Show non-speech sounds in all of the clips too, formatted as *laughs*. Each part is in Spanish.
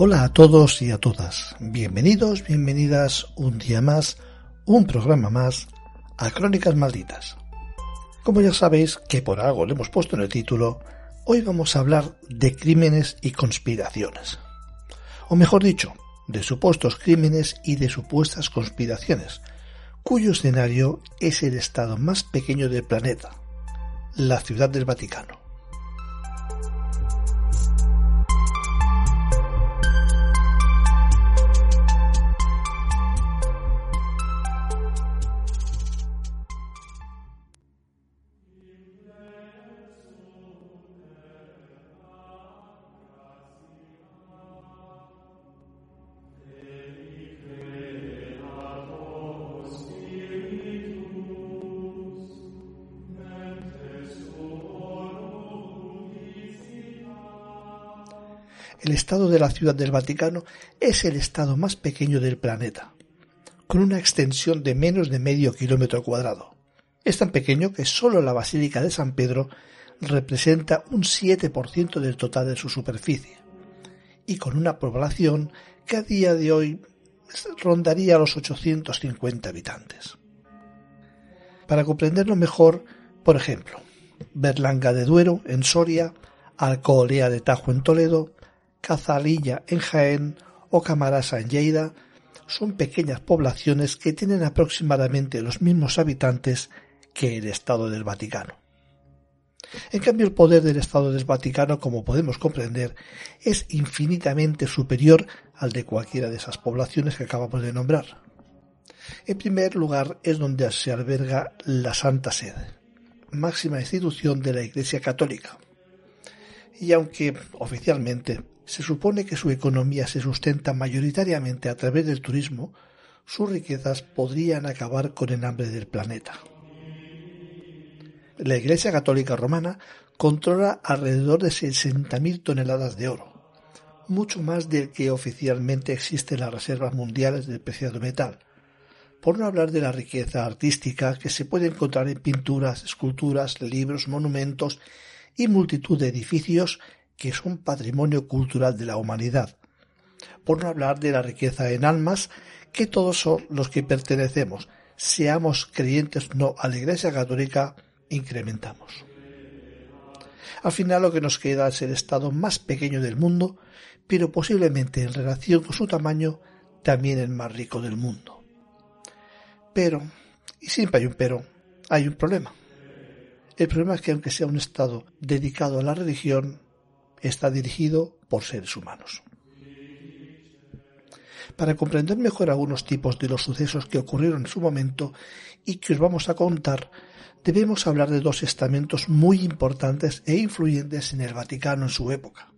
Hola a todos y a todas. Bienvenidos, bienvenidas un día más, un programa más a Crónicas Malditas. Como ya sabéis que por algo le hemos puesto en el título, hoy vamos a hablar de crímenes y conspiraciones. O mejor dicho, de supuestos crímenes y de supuestas conspiraciones, cuyo escenario es el estado más pequeño del planeta, la Ciudad del Vaticano. El estado de la Ciudad del Vaticano es el estado más pequeño del planeta, con una extensión de menos de medio kilómetro cuadrado. Es tan pequeño que solo la Basílica de San Pedro representa un 7% del total de su superficie, y con una población que a día de hoy rondaría los 850 habitantes. Para comprenderlo mejor, por ejemplo, Berlanga de Duero en Soria, Alcoholea de Tajo en Toledo, Cazalilla en Jaén o Camarasa en Lleida son pequeñas poblaciones que tienen aproximadamente los mismos habitantes que el Estado del Vaticano. En cambio, el poder del Estado del Vaticano, como podemos comprender, es infinitamente superior al de cualquiera de esas poblaciones que acabamos de nombrar. En primer lugar, es donde se alberga la Santa Sede, máxima institución de la Iglesia Católica. Y aunque oficialmente se supone que su economía se sustenta mayoritariamente a través del turismo, sus riquezas podrían acabar con el hambre del planeta. La Iglesia Católica Romana controla alrededor de 60.000 toneladas de oro, mucho más del que oficialmente existe en las reservas mundiales del preciado metal, por no hablar de la riqueza artística que se puede encontrar en pinturas, esculturas, libros, monumentos y multitud de edificios que es un patrimonio cultural de la humanidad, por no hablar de la riqueza en almas que todos son los que pertenecemos, seamos creyentes o no a la Iglesia Católica, incrementamos. Al final lo que nos queda es el estado más pequeño del mundo, pero posiblemente en relación con su tamaño también el más rico del mundo. Pero, y siempre hay un pero, hay un problema. El problema es que aunque sea un estado dedicado a la religión, está dirigido por seres humanos. Para comprender mejor algunos tipos de los sucesos que ocurrieron en su momento y que os vamos a contar, debemos hablar de dos estamentos muy importantes e influyentes en el Vaticano en su época,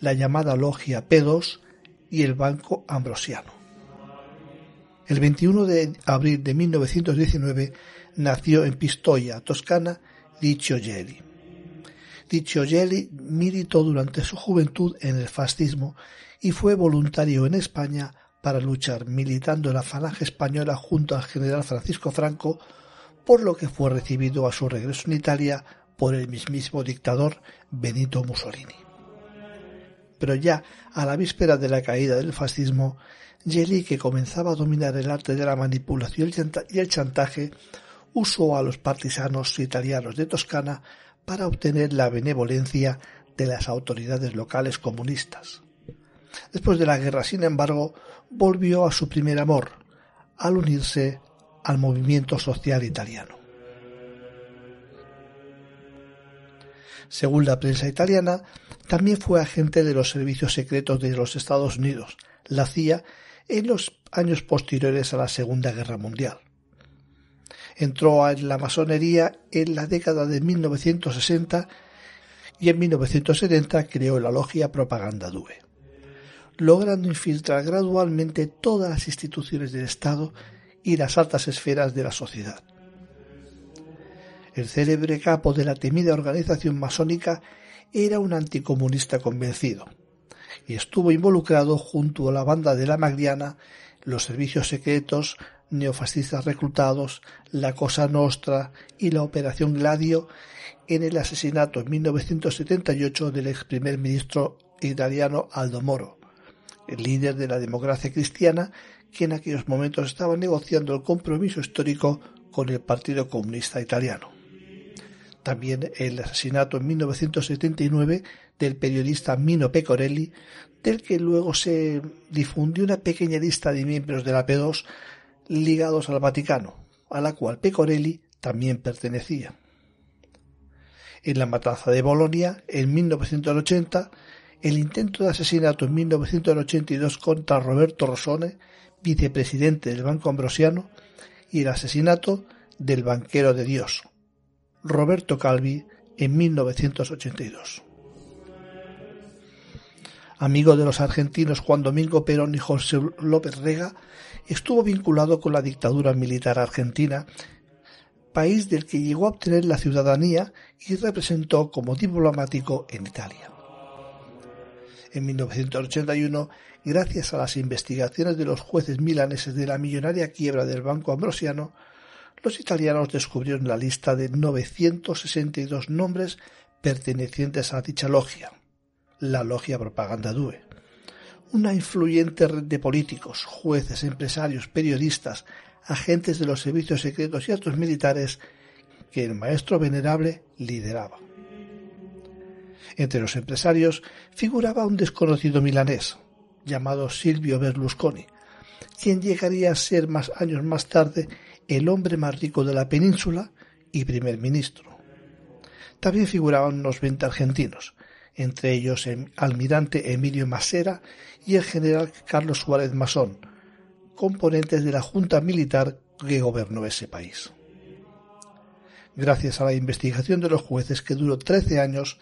la llamada Logia P2 y el Banco Ambrosiano. El 21 de abril de 1919 nació en Pistoia, Toscana, Licio Gelli. Gelli militó durante su juventud en el fascismo y fue voluntario en España para luchar militando en la falange española junto al general Francisco Franco, por lo que fue recibido a su regreso en Italia por el mismísimo dictador Benito Mussolini. Pero ya a la víspera de la caída del fascismo, Gelli, que comenzaba a dominar el arte de la manipulación y el chantaje, usó a los partisanos italianos de Toscana para obtener la benevolencia de las autoridades locales comunistas. Después de la guerra, sin embargo, volvió a su primer amor, al unirse al movimiento social italiano. Según la prensa italiana, también fue agente de los servicios secretos de los Estados Unidos, la CIA, en los años posteriores a la Segunda Guerra Mundial. Entró en la masonería en la década de 1960 y en 1970 creó la logia Propaganda Due, logrando infiltrar gradualmente todas las instituciones del Estado y las altas esferas de la sociedad. El célebre capo de la temida organización masónica era un anticomunista convencido y estuvo involucrado junto a la banda de la Magdiana, los servicios secretos, neofascistas reclutados, la Cosa Nostra y la Operación Gladio en el asesinato en 1978 del ex primer ministro italiano Aldo Moro, el líder de la democracia cristiana que en aquellos momentos estaba negociando el compromiso histórico con el Partido Comunista Italiano. También el asesinato en 1979 del periodista Mino Pecorelli, del que luego se difundió una pequeña lista de miembros de la P2 ligados al Vaticano, a la cual Pecorelli también pertenecía. En la matanza de Bolonia, en 1980, el intento de asesinato en 1982 contra Roberto Rosone, vicepresidente del Banco Ambrosiano, y el asesinato del banquero de Dios, Roberto Calvi, en 1982. Amigo de los argentinos Juan Domingo Perón y José López Rega, estuvo vinculado con la dictadura militar argentina, país del que llegó a obtener la ciudadanía y representó como diplomático en Italia. En 1981, gracias a las investigaciones de los jueces milaneses de la millonaria quiebra del Banco Ambrosiano, los italianos descubrieron la lista de 962 nombres pertenecientes a dicha logia, la Logia Propaganda Due una influyente red de políticos, jueces, empresarios, periodistas, agentes de los servicios secretos y altos militares que el maestro venerable lideraba. Entre los empresarios figuraba un desconocido milanés llamado Silvio Berlusconi, quien llegaría a ser más años más tarde el hombre más rico de la península y primer ministro. También figuraban unos 20 argentinos, entre ellos el almirante Emilio Masera y el general Carlos Suárez Masón, componentes de la junta militar que gobernó ese país. Gracias a la investigación de los jueces que duró 13 años,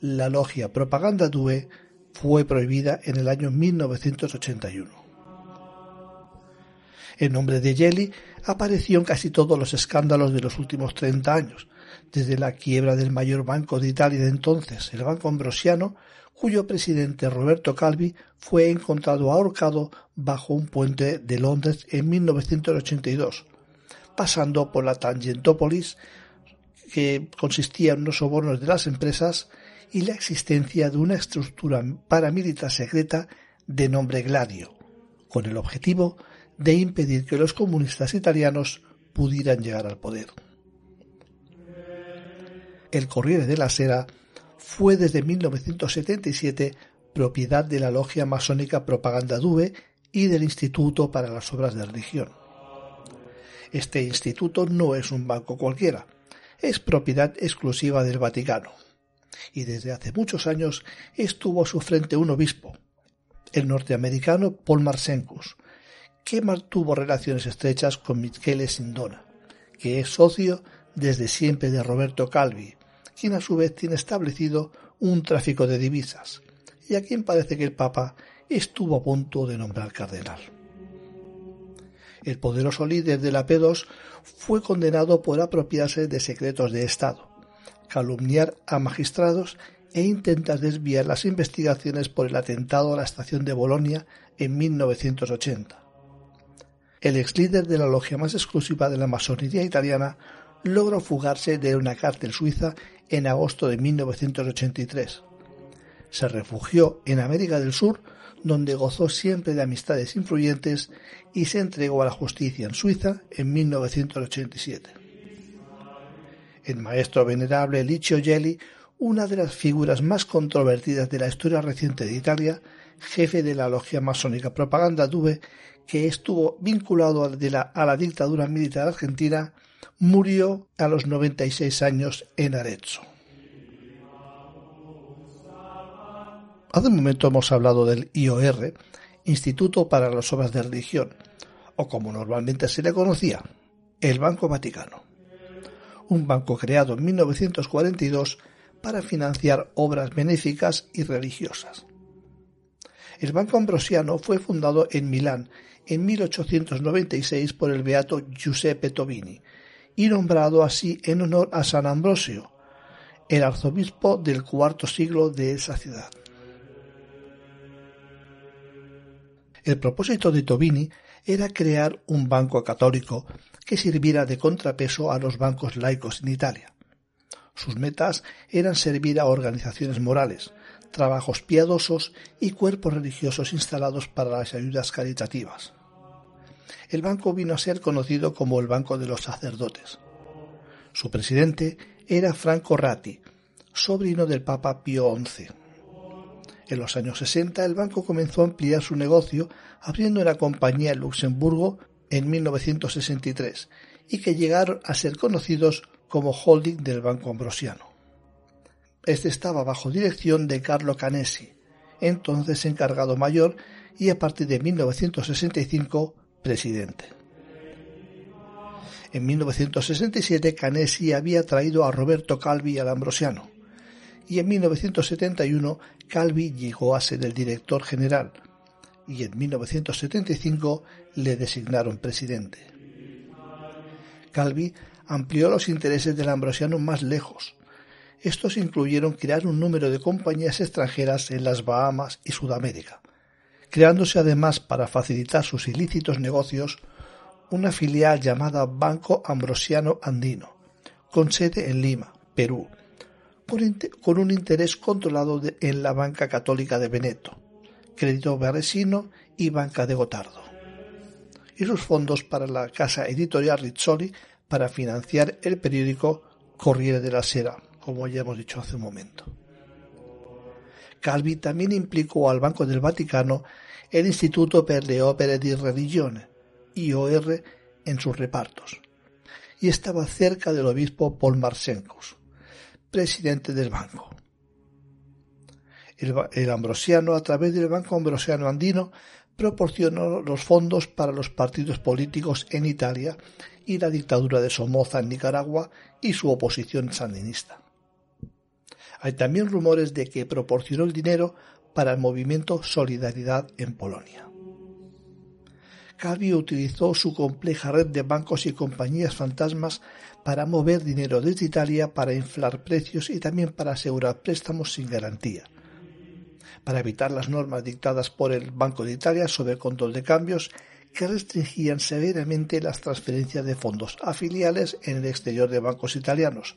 la logia Propaganda Due fue prohibida en el año 1981. El nombre de Jelly apareció en casi todos los escándalos de los últimos 30 años, desde la quiebra del mayor banco de Italia de entonces, el Banco Ambrosiano, cuyo presidente Roberto Calvi fue encontrado ahorcado bajo un puente de Londres en 1982, pasando por la Tangentópolis, que consistía en los sobornos de las empresas y la existencia de una estructura paramilitar secreta de nombre Gladio, con el objetivo de impedir que los comunistas italianos pudieran llegar al poder. El Corriere de la Sera fue desde 1977 propiedad de la logia masónica Propaganda Due y del Instituto para las Obras de Religión. Este instituto no es un banco cualquiera, es propiedad exclusiva del Vaticano, y desde hace muchos años estuvo a su frente un obispo, el norteamericano Paul Marsencus, que mantuvo relaciones estrechas con Michele Sindona, que es socio desde siempre de Roberto Calvi, quien a su vez tiene establecido un tráfico de divisas, y a quien parece que el Papa estuvo a punto de nombrar cardenal. El poderoso líder de la P2 fue condenado por apropiarse de secretos de Estado, calumniar a magistrados e intentar desviar las investigaciones por el atentado a la estación de Bolonia en 1980. El ex líder de la logia más exclusiva de la masonería italiana logró fugarse de una cárcel suiza en agosto de 1983. Se refugió en América del Sur, donde gozó siempre de amistades influyentes y se entregó a la justicia en Suiza en 1987. El maestro venerable Licio Gelli, una de las figuras más controvertidas de la historia reciente de Italia, jefe de la logia masónica Propaganda Due, que estuvo vinculado a la dictadura militar argentina, murió a los 96 años en Arezzo. Hace un momento hemos hablado del IOR, Instituto para las Obras de Religión, o como normalmente se le conocía, el Banco Vaticano. Un banco creado en 1942 para financiar obras benéficas y religiosas. El Banco Ambrosiano fue fundado en Milán en 1896 por el beato Giuseppe Tobini y nombrado así en honor a San Ambrosio, el arzobispo del cuarto siglo de esa ciudad. El propósito de Tobini era crear un banco católico que sirviera de contrapeso a los bancos laicos en Italia. Sus metas eran servir a organizaciones morales, trabajos piadosos y cuerpos religiosos instalados para las ayudas caritativas. El banco vino a ser conocido como el Banco de los Sacerdotes. Su presidente era Franco Ratti, sobrino del Papa Pío XI. En los años 60 el banco comenzó a ampliar su negocio abriendo una compañía en Luxemburgo en 1963 y que llegaron a ser conocidos como holding del Banco Ambrosiano. Este estaba bajo dirección de Carlo Canesi, entonces encargado mayor y a partir de 1965 presidente. En 1967 Canesi había traído a Roberto Calvi al Ambrosiano y en 1971 Calvi llegó a ser el director general y en 1975 le designaron presidente. Calvi amplió los intereses del ambrosiano más lejos. Estos incluyeron crear un número de compañías extranjeras en las Bahamas y Sudamérica, creándose además para facilitar sus ilícitos negocios una filial llamada Banco Ambrosiano Andino, con sede en Lima, Perú, con un interés controlado en la Banca Católica de Veneto, Crédito Berresino y Banca de Gotardo, y sus fondos para la casa editorial Rizzoli para financiar el periódico Corriere della Sera, como ya hemos dicho hace un momento. Calvi también implicó al Banco del Vaticano el Instituto per le Opere di Religione, IOR, en sus repartos, y estaba cerca del obispo Paul Marsencos, presidente del banco. El, Ambrosiano, a través del Banco Ambrosiano Andino, proporcionó los fondos para los partidos políticos en Italia y la dictadura de Somoza en Nicaragua y su oposición sandinista. Hay también rumores de que proporcionó el dinero para el movimiento Solidaridad en Polonia. Calvi utilizó su compleja red de bancos y compañías fantasmas para mover dinero desde Italia para inflar precios y también para asegurar préstamos sin garantía. Para evitar las normas dictadas por el Banco de Italia sobre el control de cambios que restringían severamente las transferencias de fondos a filiales en el exterior de bancos italianos,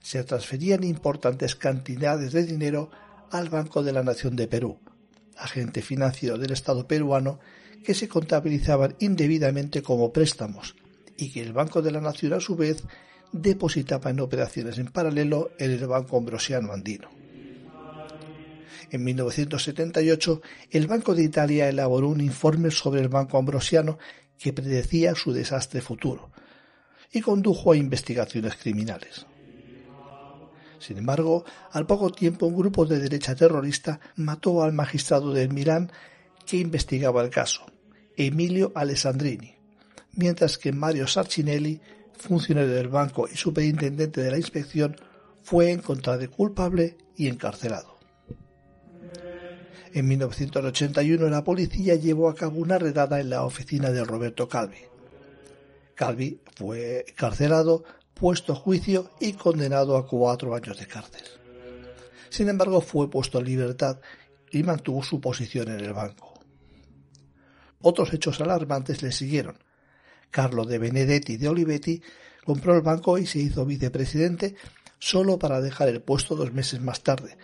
se transferían importantes cantidades de dinero al Banco de la Nación de Perú, agente financiero del Estado peruano que se contabilizaban indebidamente como préstamos y que el Banco de la Nación a su vez depositaba en operaciones en paralelo en el Banco Ambrosiano Andino. En 1978, el Banco de Italia elaboró un informe sobre el Banco Ambrosiano que predecía su desastre futuro y condujo a investigaciones criminales. Sin embargo, al poco tiempo un grupo de derecha terrorista mató al magistrado de Milán que investigaba el caso, Emilio Alessandrini, mientras que Mario Sarcinelli, funcionario del banco y superintendente de la inspección, fue encontrado culpable y encarcelado. En 1981 la policía llevó a cabo una redada en la oficina de Roberto Calvi. Calvi fue encarcelado, puesto a juicio y condenado a cuatro años de cárcel. Sin embargo, fue puesto en libertad y mantuvo su posición en el banco. Otros hechos alarmantes le siguieron. Carlo de Benedetti de Olivetti compró el banco y se hizo vicepresidente solo para dejar el puesto dos meses más tarde,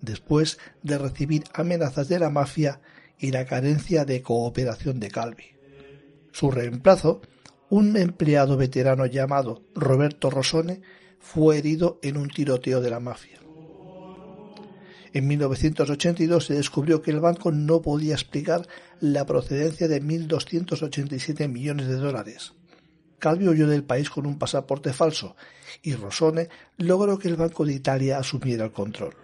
después de recibir amenazas de la mafia y la carencia de cooperación de Calvi. Su reemplazo, un empleado veterano llamado Roberto Rosone, fue herido en un tiroteo de la mafia. En 1982 se descubrió que el banco no podía explicar la procedencia de 1.287 millones de dólares. Calvi huyó del país con un pasaporte falso y Rosone logró que el Banco de Italia asumiera el control.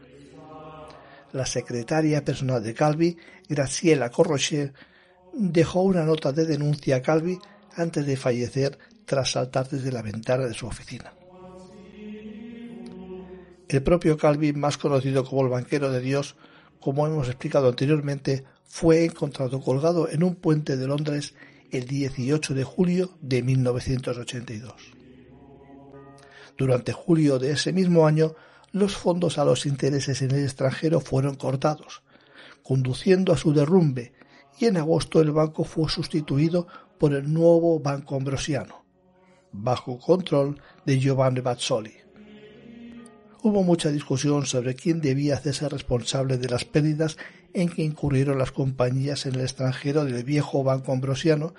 la secretaria personal de Calvi, Graciela Corrocher, dejó una nota de denuncia a Calvi antes de fallecer tras saltar desde la ventana de su oficina. El propio Calvi, más conocido como el banquero de Dios, como hemos explicado anteriormente, fue encontrado colgado en un puente de Londres el 18 de julio de 1982. Durante julio de ese mismo año, los fondos a los intereses en el extranjero fueron cortados, conduciendo a su derrumbe, y en agosto el banco fue sustituido por el nuevo Banco Ambrosiano, bajo control de Giovanni Bazzoli. Hubo mucha discusión sobre quién debía hacerse responsable de las pérdidas en que incurrieron las compañías en el extranjero del viejo Banco Ambrosiano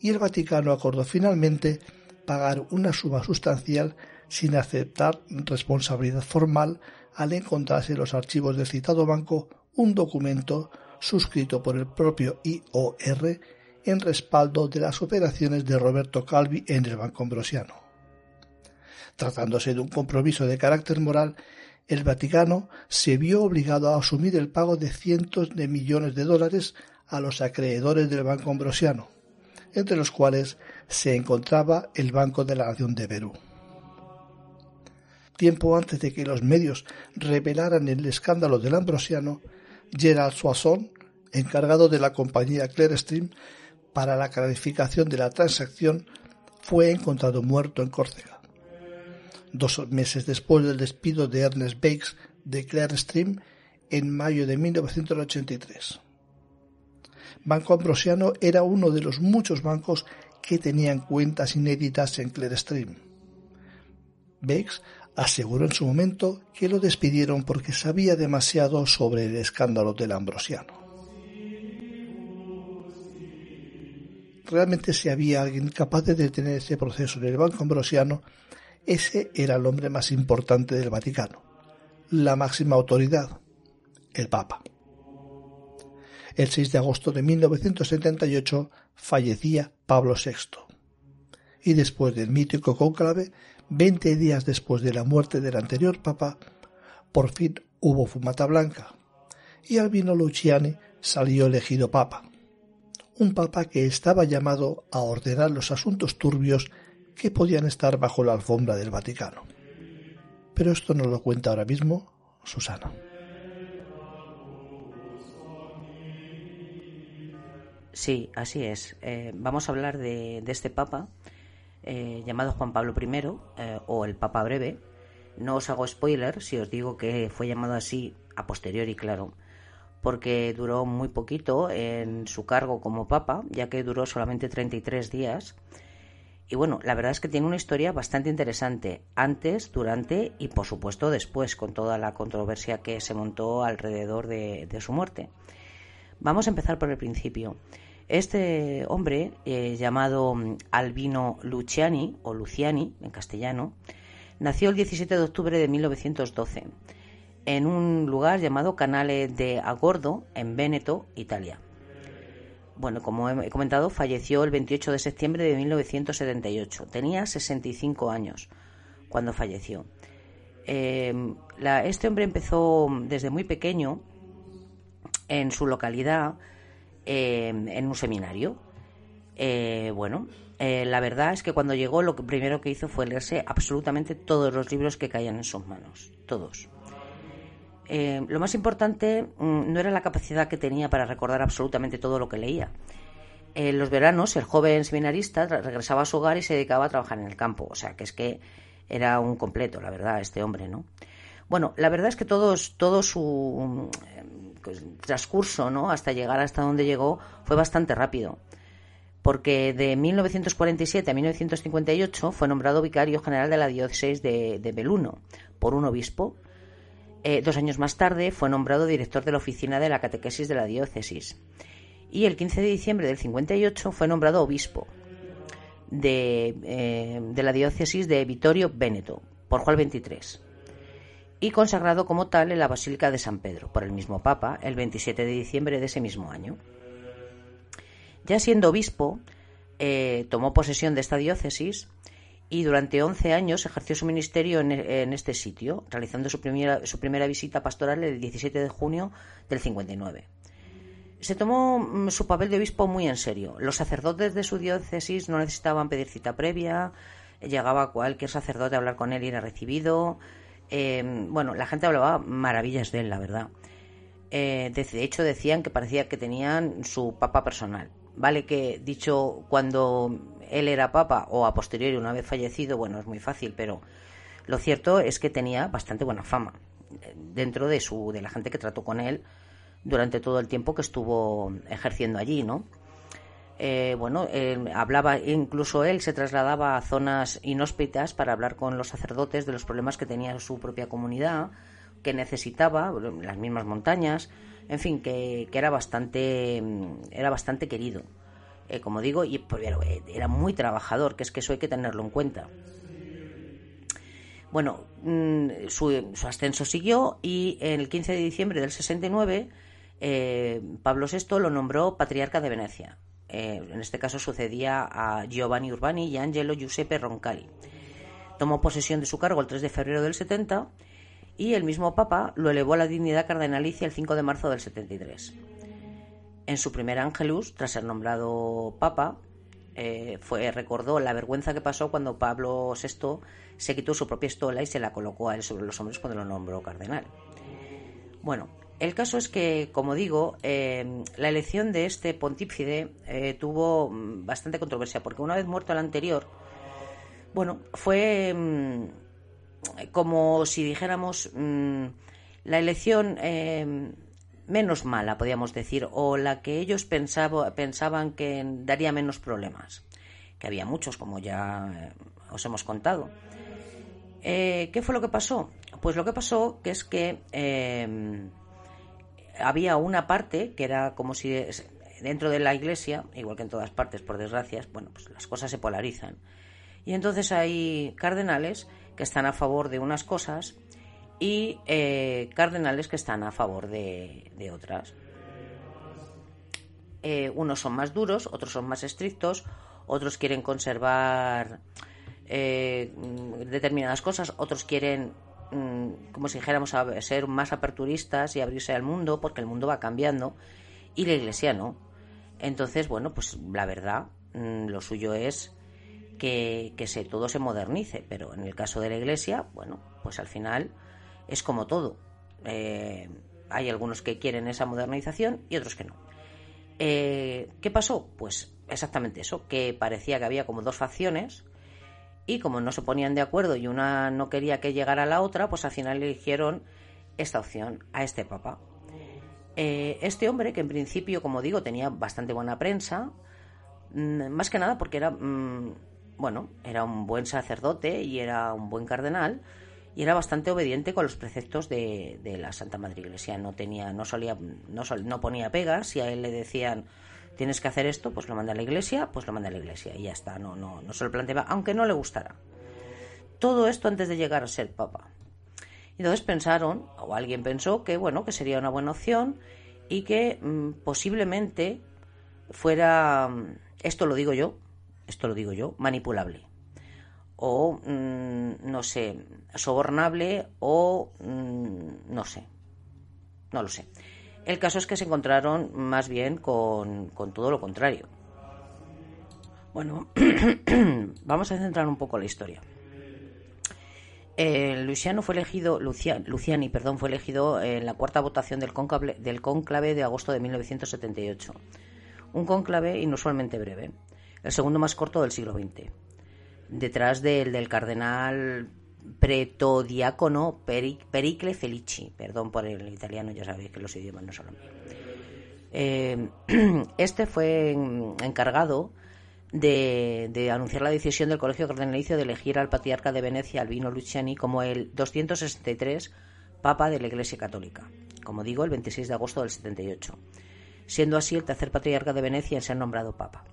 y el Vaticano acordó finalmente pagar una suma sustancial sin aceptar responsabilidad formal al encontrarse en los archivos del citado banco un documento suscrito por el propio IOR en respaldo de las operaciones de Roberto Calvi en el Banco Ambrosiano. Tratándose de un compromiso de carácter moral, el Vaticano se vio obligado a asumir el pago de cientos de millones de dólares a los acreedores del Banco Ambrosiano, entre los cuales se encontraba el Banco de la Nación de Perú. Tiempo antes de que los medios revelaran el escándalo del Ambrosiano, Gerald Soisson, encargado de la compañía Clearstream para la clarificación de la transacción, fue encontrado muerto en Córcega. Dos meses después del despido de Ernest Bakes de Clearstream en mayo de 1983. Banco Ambrosiano era uno de los muchos bancos que tenían cuentas inéditas en Clearstream. Bakes aseguró en su momento que lo despidieron porque sabía demasiado sobre el escándalo del Ambrosiano. Realmente si había alguien capaz de detener ese proceso en el Banco Ambrosiano, ese era el hombre más importante del Vaticano, la máxima autoridad, el Papa. El 6 de agosto de 1978 fallecía Pablo VI. Y después del mítico cónclave, Veinte días después de la muerte del anterior papa, por fin hubo fumata blanca, y Albino Luciani salió elegido papa, un papa que estaba llamado a ordenar los asuntos turbios que podían estar bajo la alfombra del Vaticano. Pero esto nos lo cuenta ahora mismo Susana. Sí, así es. Eh, vamos a hablar de, este papa eh, llamado Juan Pablo I eh, o el Papa Breve. No os hago spoiler si os digo que fue llamado así a posteriori, claro, porque duró muy poquito en su cargo como Papa, ya que duró solamente 33 días. Y bueno, la verdad es que tiene una historia bastante interesante, antes, durante y por supuesto después, con toda la controversia que se montó alrededor de su muerte. Vamos a empezar por el principio. Este hombre, eh, llamado mm, Albino Luciani, o Luciani en castellano, nació el 17 de octubre de 1912 en un lugar llamado Canale de Agordo, en Véneto, Italia. Bueno, como he comentado, falleció el 28 de septiembre de 1978. Tenía 65 años cuando falleció. Eh, este hombre empezó desde muy pequeño en su localidad Em, en un seminario. Eh, bueno, eh, la verdad es que cuando llegó lo primero que hizo fue leerse absolutamente todos los libros que caían en sus manos, todos. Eh, lo más importante mm, no era la capacidad que tenía para recordar absolutamente todo lo que leía. En los veranos, el joven seminarista regresaba a su hogar y se dedicaba a trabajar en el campo. O sea, que es que era un completo, la verdad, este hombre, ¿no? Bueno, la verdad es que todos, todo su pues, transcurso, ¿no? Hasta llegar hasta donde llegó fue bastante rápido. Porque de 1947 a 1958 fue nombrado vicario general de la diócesis de, Beluno por un obispo. Eh, dos años más tarde fue nombrado director de la oficina de la catequesis de la diócesis. Y el 15 de diciembre del 58 fue nombrado obispo de, eh, de la diócesis de Vittorio Veneto por Juan XXIII y consagrado como tal en la Basílica de San Pedro por el mismo Papa el 27 de diciembre de ese mismo año. Ya siendo obispo, eh, tomó posesión de esta diócesis y durante 11 años ejerció su ministerio en, en, este sitio, realizando su primera, su primera visita pastoral el 17 de junio del 59. Se tomó mm, su papel de obispo muy en serio. Los sacerdotes de su diócesis no necesitaban pedir cita previa, llegaba cualquier sacerdote a hablar con él y era recibido. Eh, bueno, la gente hablaba maravillas de él, la verdad. Eh, de hecho, decían que parecía que tenían su papa personal. Vale que dicho cuando él era papa o a posteriori una vez fallecido, bueno, es muy fácil, pero lo cierto es que tenía bastante buena fama eh, dentro de su de la gente que trató con él durante todo el tiempo que estuvo ejerciendo allí, ¿no? Eh, bueno, hablaba, incluso él se trasladaba a zonas inhóspitas para hablar con los sacerdotes de los problemas que tenía su propia comunidad, que necesitaba, las mismas montañas, en fin, que, era bastante, era bastante querido. Eh, como digo, y pues, era muy trabajador, que es que eso hay que tenerlo en cuenta. Bueno, mm, su, ascenso siguió y el 15 de diciembre del 69 eh, Pablo VI lo nombró patriarca de Venecia. Eh, en este caso sucedía a Giovanni Urbani y Angelo Giuseppe Roncalli. Tomó posesión de su cargo el 3 de febrero del 70 y el mismo Papa lo elevó a la dignidad cardenalicia el 5 de marzo del 73. En su primer Angelus, tras ser nombrado Papa, eh, recordó la vergüenza que pasó cuando Pablo VI se quitó su propia estola y se la colocó a él sobre los hombros cuando lo nombró cardenal. Bueno, el caso es que, como digo, eh, la elección de este pontífice eh, tuvo mm, bastante controversia, porque una vez muerto el anterior, bueno, fue mm, como si dijéramos mm, la elección eh, menos mala, podríamos decir, o la que ellos pensaban que daría menos problemas, que había muchos, como ya os hemos contado. ¿Qué fue lo que pasó? Pues lo que pasó que es que había una parte que era como si dentro de la iglesia, igual que en todas partes, por desgracia, bueno, pues las cosas se polarizan. Y entonces hay cardenales que están a favor de unas cosas y eh, cardenales que están a favor de, otras. Eh, unos son más duros, otros son más estrictos, otros quieren conservar eh, determinadas cosas, otros quieren Mm, como si dijéramos, ser más aperturistas y abrirse al mundo, porque el mundo va cambiando, y la iglesia no. Entonces, bueno, pues la verdad, mm, lo suyo es que, se, todo se modernice, pero en el caso de la iglesia, bueno, pues al final es como todo. Eh, hay algunos que quieren esa modernización y otros que no. Eh, ¿Qué pasó? Pues exactamente eso, que parecía que había como dos facciones y como no se ponían de acuerdo y una no quería que llegara a la otra, pues al final eligieron esta opción a este papa. Eh, este hombre, que en principio, como digo, tenía bastante buena prensa, mm, más que nada porque era, mm, bueno, era un buen sacerdote y era un buen cardenal y era bastante obediente con los preceptos de, la Santa Madre Iglesia. No tenía, no solía, no, no ponía pegas y a él le decían tienes que hacer esto, pues lo manda a la iglesia, pues lo manda a la iglesia y ya está, no, no, no se lo planteaba, aunque no le gustara. Todo esto antes de llegar a ser papa. Entonces pensaron, o alguien pensó, que bueno, que sería una buena opción y que mm, posiblemente fuera, mm, esto lo digo yo, esto lo digo yo, manipulable. O, mm, no sé, sobornable o, no sé, no lo sé. El caso es que se encontraron más bien con, todo lo contrario. Bueno, *clears throat* vamos a centrar un poco la historia. Eh, Luciano fue elegido, Luciani, perdón, fue elegido en la cuarta votación del conclave, del conclave de agosto de 1978. Un conclave inusualmente breve, el segundo más corto del siglo XX. Detrás del, del cardenal pretodiácono Pericle Felici, perdón por el italiano, ya sabéis que los idiomas no son míos. Eh, *clears throat* este fue encargado de, anunciar la decisión del Colegio Cardenalicio de elegir al patriarca de Venecia, Albino Luciani, como el 263 Papa de la Iglesia Católica, como digo, el 26 de agosto del 78, siendo así el tercer patriarca de Venecia en ser nombrado Papa.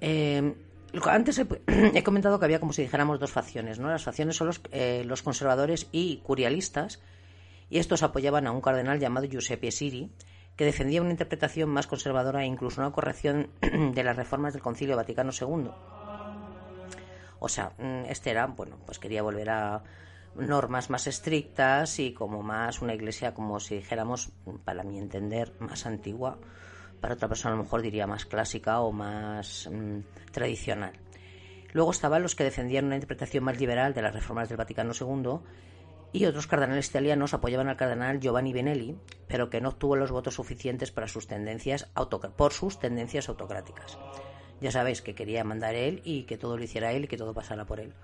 Eh, antes *clears throat* he, comentado que había como si dijéramos dos facciones, ¿no? Las facciones son los, eh, los conservadores y curialistas, y estos apoyaban a un cardenal llamado Giuseppe Siri, que defendía una interpretación más conservadora e incluso una corrección *clears throat* de las reformas del Concilio Vaticano II. O sea, mm, este era, bueno, pues quería volver a normas más estrictas y como más una iglesia, como si dijéramos, para mi entender, más antigua. Para otra persona a lo mejor diría más clásica o más mm, tradicional. Luego estaban los que defendían una interpretación más liberal de las reformas del Vaticano II y otros cardenales italianos apoyaban al cardenal Giovanni Benelli, pero que no obtuvo los votos suficientes para sus tendencias por sus tendencias autocráticas. Ya sabéis que quería mandar él y que todo lo hiciera él y que todo pasara por él.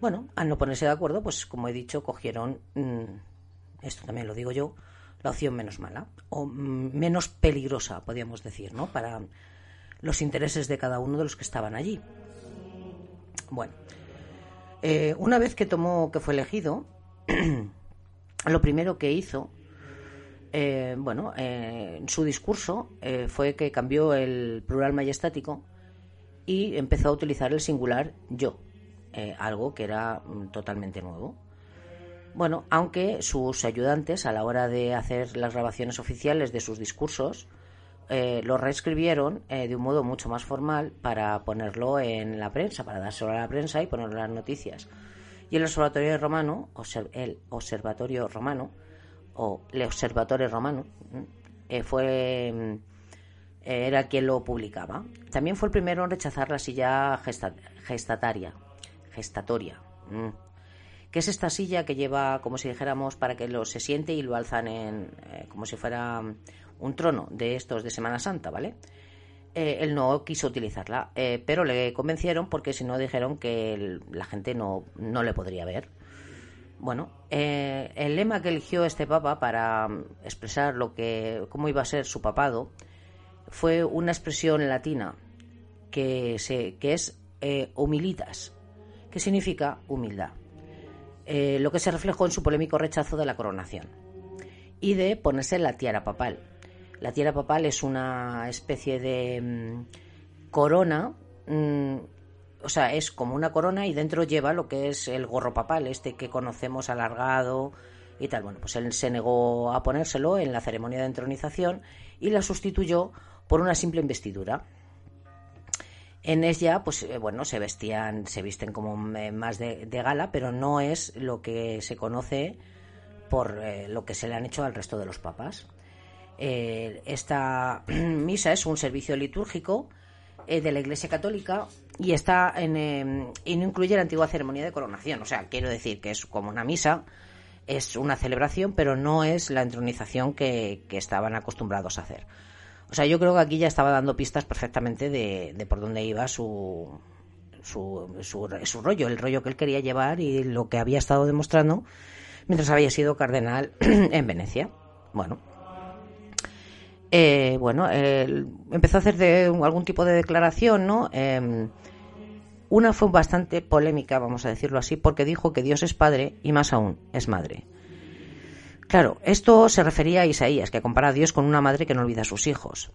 Bueno, al no ponerse de acuerdo, pues como he dicho, cogieron, mm, esto también lo digo yo, la opción menos mala o mm, menos peligrosa, podríamos decir, ¿no? Para los intereses de cada uno de los que estaban allí. Bueno, eh, una vez que tomó, que fue elegido, *clears throat* lo primero que hizo, eh, bueno, eh, en su discurso fue que cambió el plural majestático y empezó a utilizar el singular yo, algo que era mm, totalmente nuevo. Bueno, aunque sus ayudantes a la hora de hacer las grabaciones oficiales de sus discursos eh, lo reescribieron eh, de un modo mucho más formal para ponerlo en la prensa, para dárselo a la prensa y ponerlo en las noticias. Y el Observatorio Romano, el Observatorio Romano, o el Observatorio Romano, eh, fue era quien lo publicaba. También fue el primero en rechazar la silla gestataria, gestatoria, que es esta silla que lleva, como si dijéramos, para que lo se siente y lo alzan en, como si fuera un trono de estos de Semana Santa, ¿vale? Eh, él no quiso utilizarla, eh, pero le convencieron porque si no dijeron que la gente no, no, le podría ver. Bueno, eh, el lema que eligió este papa para mm, expresar lo que cómo iba a ser su papado fue una expresión latina que, se, que es humilitas, que significa humildad, lo que se reflejó en su polémico rechazo de la coronación y de ponerse la tiara papal, la tierra papal es una especie de mm, corona, mm, o sea, es como una corona y dentro lleva lo que es el gorro papal, este que conocemos alargado y tal. Bueno, pues él se negó a ponérselo en la ceremonia de entronización y la sustituyó por una simple investidura. En ella, pues eh, bueno, se vestían, se visten como eh, más de, gala, pero no es lo que se conoce por eh, lo que se le han hecho al resto de los papas. Esta *clears throat* misa es un servicio litúrgico de la Iglesia Católica y está en, em, y no incluye la antigua ceremonia de coronación. O sea, quiero decir que es como una misa, es una celebración, pero no es la entronización que, estaban acostumbrados a hacer. O sea, yo creo que aquí ya estaba dando pistas perfectamente de, por dónde iba su, su, su, rollo, el rollo que él quería llevar y lo que había estado demostrando mientras había sido cardenal *clears throat* en Venecia. Bueno, eh, bueno, empezó a hacer de, algún tipo de declaración, ¿no? Em, una fue bastante polémica, vamos a decirlo así, porque dijo que Dios es padre y más aún es madre. Claro, esto se refería a Isaías, que compara a Dios con una madre que no olvida a sus hijos.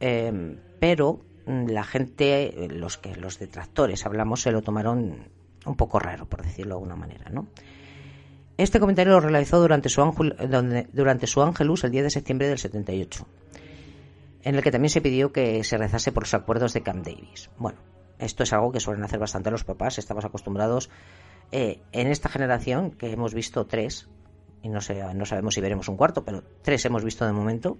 Em, pero mm, la gente, los que los detractores hablamos, se lo tomaron un poco raro, por decirlo de alguna manera, ¿no? Este comentario lo realizó durante su, durante su Ángelus el 10 de septiembre del 78 en el que también se pidió que se rezase por los acuerdos de Camp Davis. Bueno, esto es algo que suelen hacer bastante los papás, estamos acostumbrados eh, en esta generación, que hemos visto tres, y no, sé, no sabemos si veremos un cuarto, pero tres hemos visto de momento,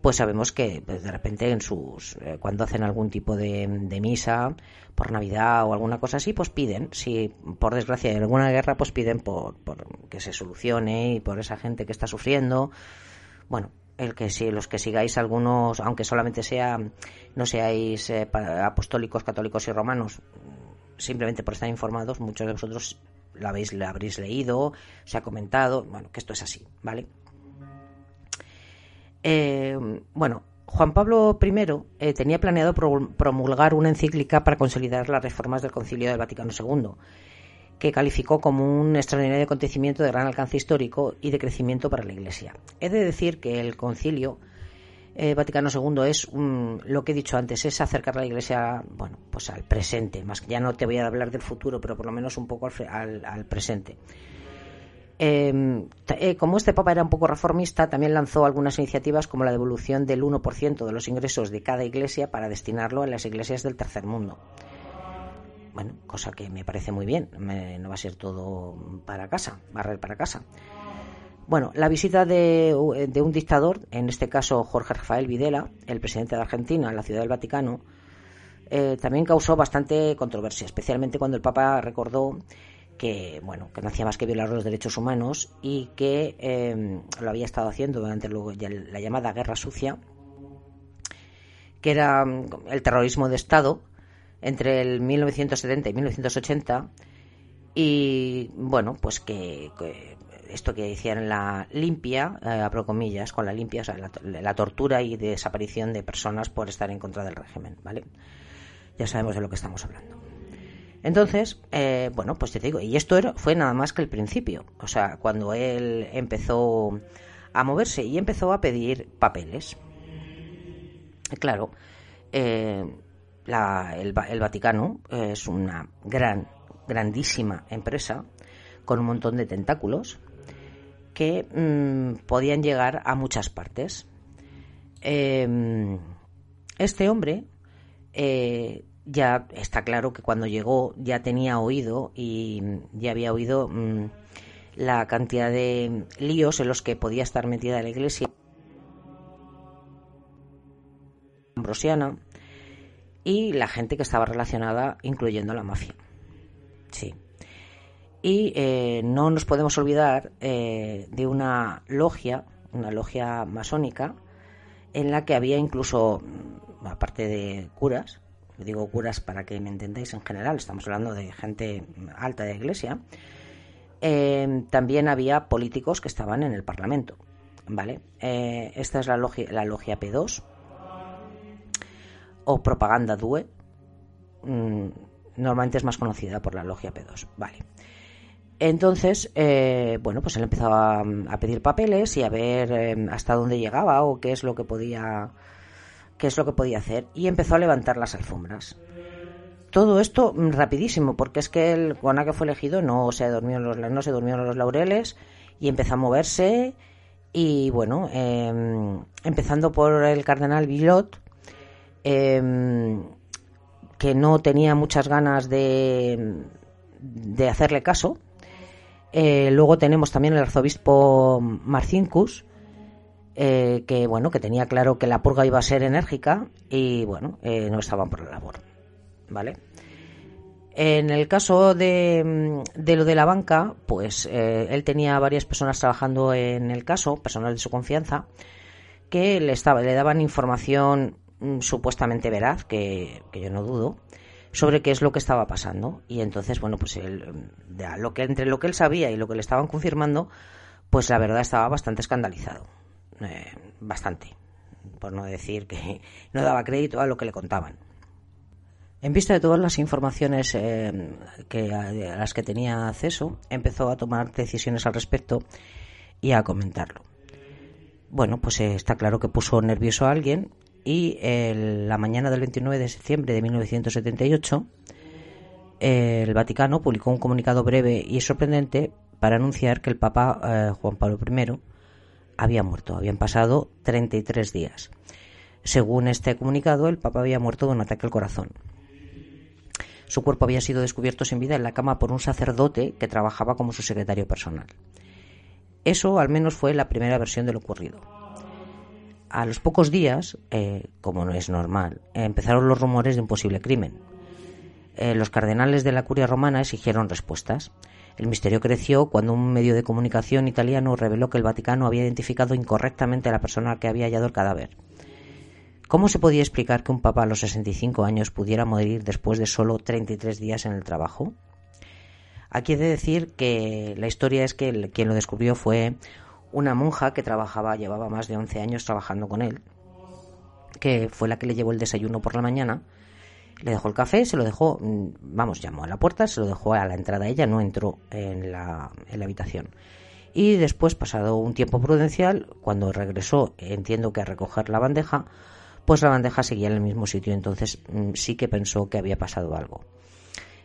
pues sabemos que pues, de repente en sus eh, cuando hacen algún tipo de, misa por Navidad o alguna cosa así, pues piden, si por desgracia hay alguna guerra, pues piden por, por que se solucione y por esa gente que está sufriendo. Bueno, el que si los que sigáis algunos, aunque solamente sea no seáis eh, apostólicos, católicos y romanos, simplemente por estar informados, muchos de vosotros la habéis, la habréis leído, se ha comentado, bueno, que esto es así, ¿vale? Eh, bueno, Juan Pablo I eh, tenía planeado promulgar una encíclica para consolidar las reformas del Concilio del Vaticano II que calificó como un extraordinario acontecimiento de gran alcance histórico y de crecimiento para la Iglesia. He de decir que el concilio eh, Vaticano II es lo que he dicho antes, es acercar la Iglesia, bueno, pues al presente, más que ya no te voy a hablar del futuro, pero por lo menos un poco al, presente. Em, eh, como este Papa era un poco reformista, también lanzó algunas iniciativas como la devolución del 1% de los ingresos de cada iglesia para destinarlo a las iglesias del tercer mundo bueno, cosa que me parece muy bien, no va a ser todo para casa, barrer para casa. Bueno, la visita de, un dictador, en este caso Jorge Rafael Videla, el presidente de Argentina, a la Ciudad del Vaticano, eh, también causó bastante controversia, especialmente cuando el Papa recordó que bueno que no hacía más que violar los derechos humanos y que em, lo había estado haciendo durante la llamada guerra sucia que era mm, el terrorismo de Estado entre el 1970 y 1980 y bueno pues que, esto que decían la limpia eh, abro comillas con la limpia o sea, la, tortura y desaparición de personas por estar en contra del régimen vale ya sabemos de lo que estamos hablando entonces, eh, bueno, pues te digo, y esto fue nada más que el principio. O sea, cuando él empezó a moverse y empezó a pedir papeles. Claro, eh, el, Vaticano es una gran, grandísima empresa con un montón de tentáculos que mm, podían llegar a muchas partes. Em, este hombre eh, ya está claro que cuando llegó ya tenía oído y ya había oído mm, la cantidad de líos en los que podía estar metida la iglesia ambrosiana y la gente que estaba relacionada, incluyendo la mafia. Sí. Y eh, no nos podemos olvidar eh, de una logia, una logia masónica, en la que había incluso, mm, aparte de curas, digo curas para que me entendáis en general, estamos hablando de gente alta de iglesia, eh, también había políticos que estaban en el Parlamento. ¿Vale? Eh, esta es la logia, la logia P2 o Propaganda Due. Mm, normalmente es más conocida por la logia P2. Vale. Entonces, eh, bueno, pues él empezaba a pedir papeles y a ver hasta dónde llegaba o qué es lo que podía qué es lo que podía hacer y empezó a levantar las alfombras. Todo esto mm, rapidísimo, porque es que el Guana que fue elegido no se durmió en los, no se durmió en los laureles y empezó a moverse y bueno, em, empezando por el cardenal Villot, em, que no tenía muchas ganas de, de hacerle caso. Eh, luego tenemos también el arzobispo Marcincus, eh, que bueno, que tenía claro que la purga iba a ser enérgica y bueno, eh, no estaban por la labor, ¿vale? En el caso de, de lo de la banca, pues él tenía varias personas trabajando en el caso, personal de su confianza, que le, estaba, le daban información mm, supuestamente veraz, que, que, yo no dudo, sobre qué es lo que estaba pasando. Y entonces, bueno, pues él, lo que, entre lo que él sabía y lo que le estaban confirmando, pues la verdad estaba bastante escandalizado. Eh, bastante, por no decir que *laughs* no daba crédito a lo que le contaban. En vista de todas las informaciones eh, que, a las que tenía acceso, empezó a tomar decisiones al respecto y a comentarlo. Bueno, pues eh, está claro que puso nervioso a alguien y la mañana del 29 de septiembre de 1978 el Vaticano publicó un comunicado breve y sorprendente para anunciar que el Papa Juan Pablo I había muerto. Habían pasado 33 días. Según este comunicado, el Papa había muerto de un ataque al corazón. Su cuerpo había sido descubierto sin vida en la cama por un sacerdote que trabajaba como su secretario personal. Eso al menos fue la primera versión de lo ocurrido. A los pocos días, eh, como no es normal, empezaron los rumores de un posible crimen. Eh, los cardenales de la curia romana exigieron respuestas. El misterio creció cuando un medio de comunicación italiano reveló que el Vaticano había identificado incorrectamente a la persona que había hallado el cadáver. ¿Cómo se podía explicar que un papa a los 65 años pudiera morir después de solo 33 días en el trabajo? Aquí he de decir que la historia es que quien lo descubrió fue una monja que trabajaba, llevaba más de 11 años trabajando con él, que fue la que le llevó el desayuno por la mañana le dejó el café, se lo dejó, mm, vamos, llamó a la puerta, se lo dejó a la entrada. Ella no entró en la, en la habitación. Y después, pasado un tiempo prudencial, cuando regresó, entiendo que a recoger la bandeja, pues la bandeja seguía en el mismo sitio. Entonces mm, sí que pensó que había pasado algo.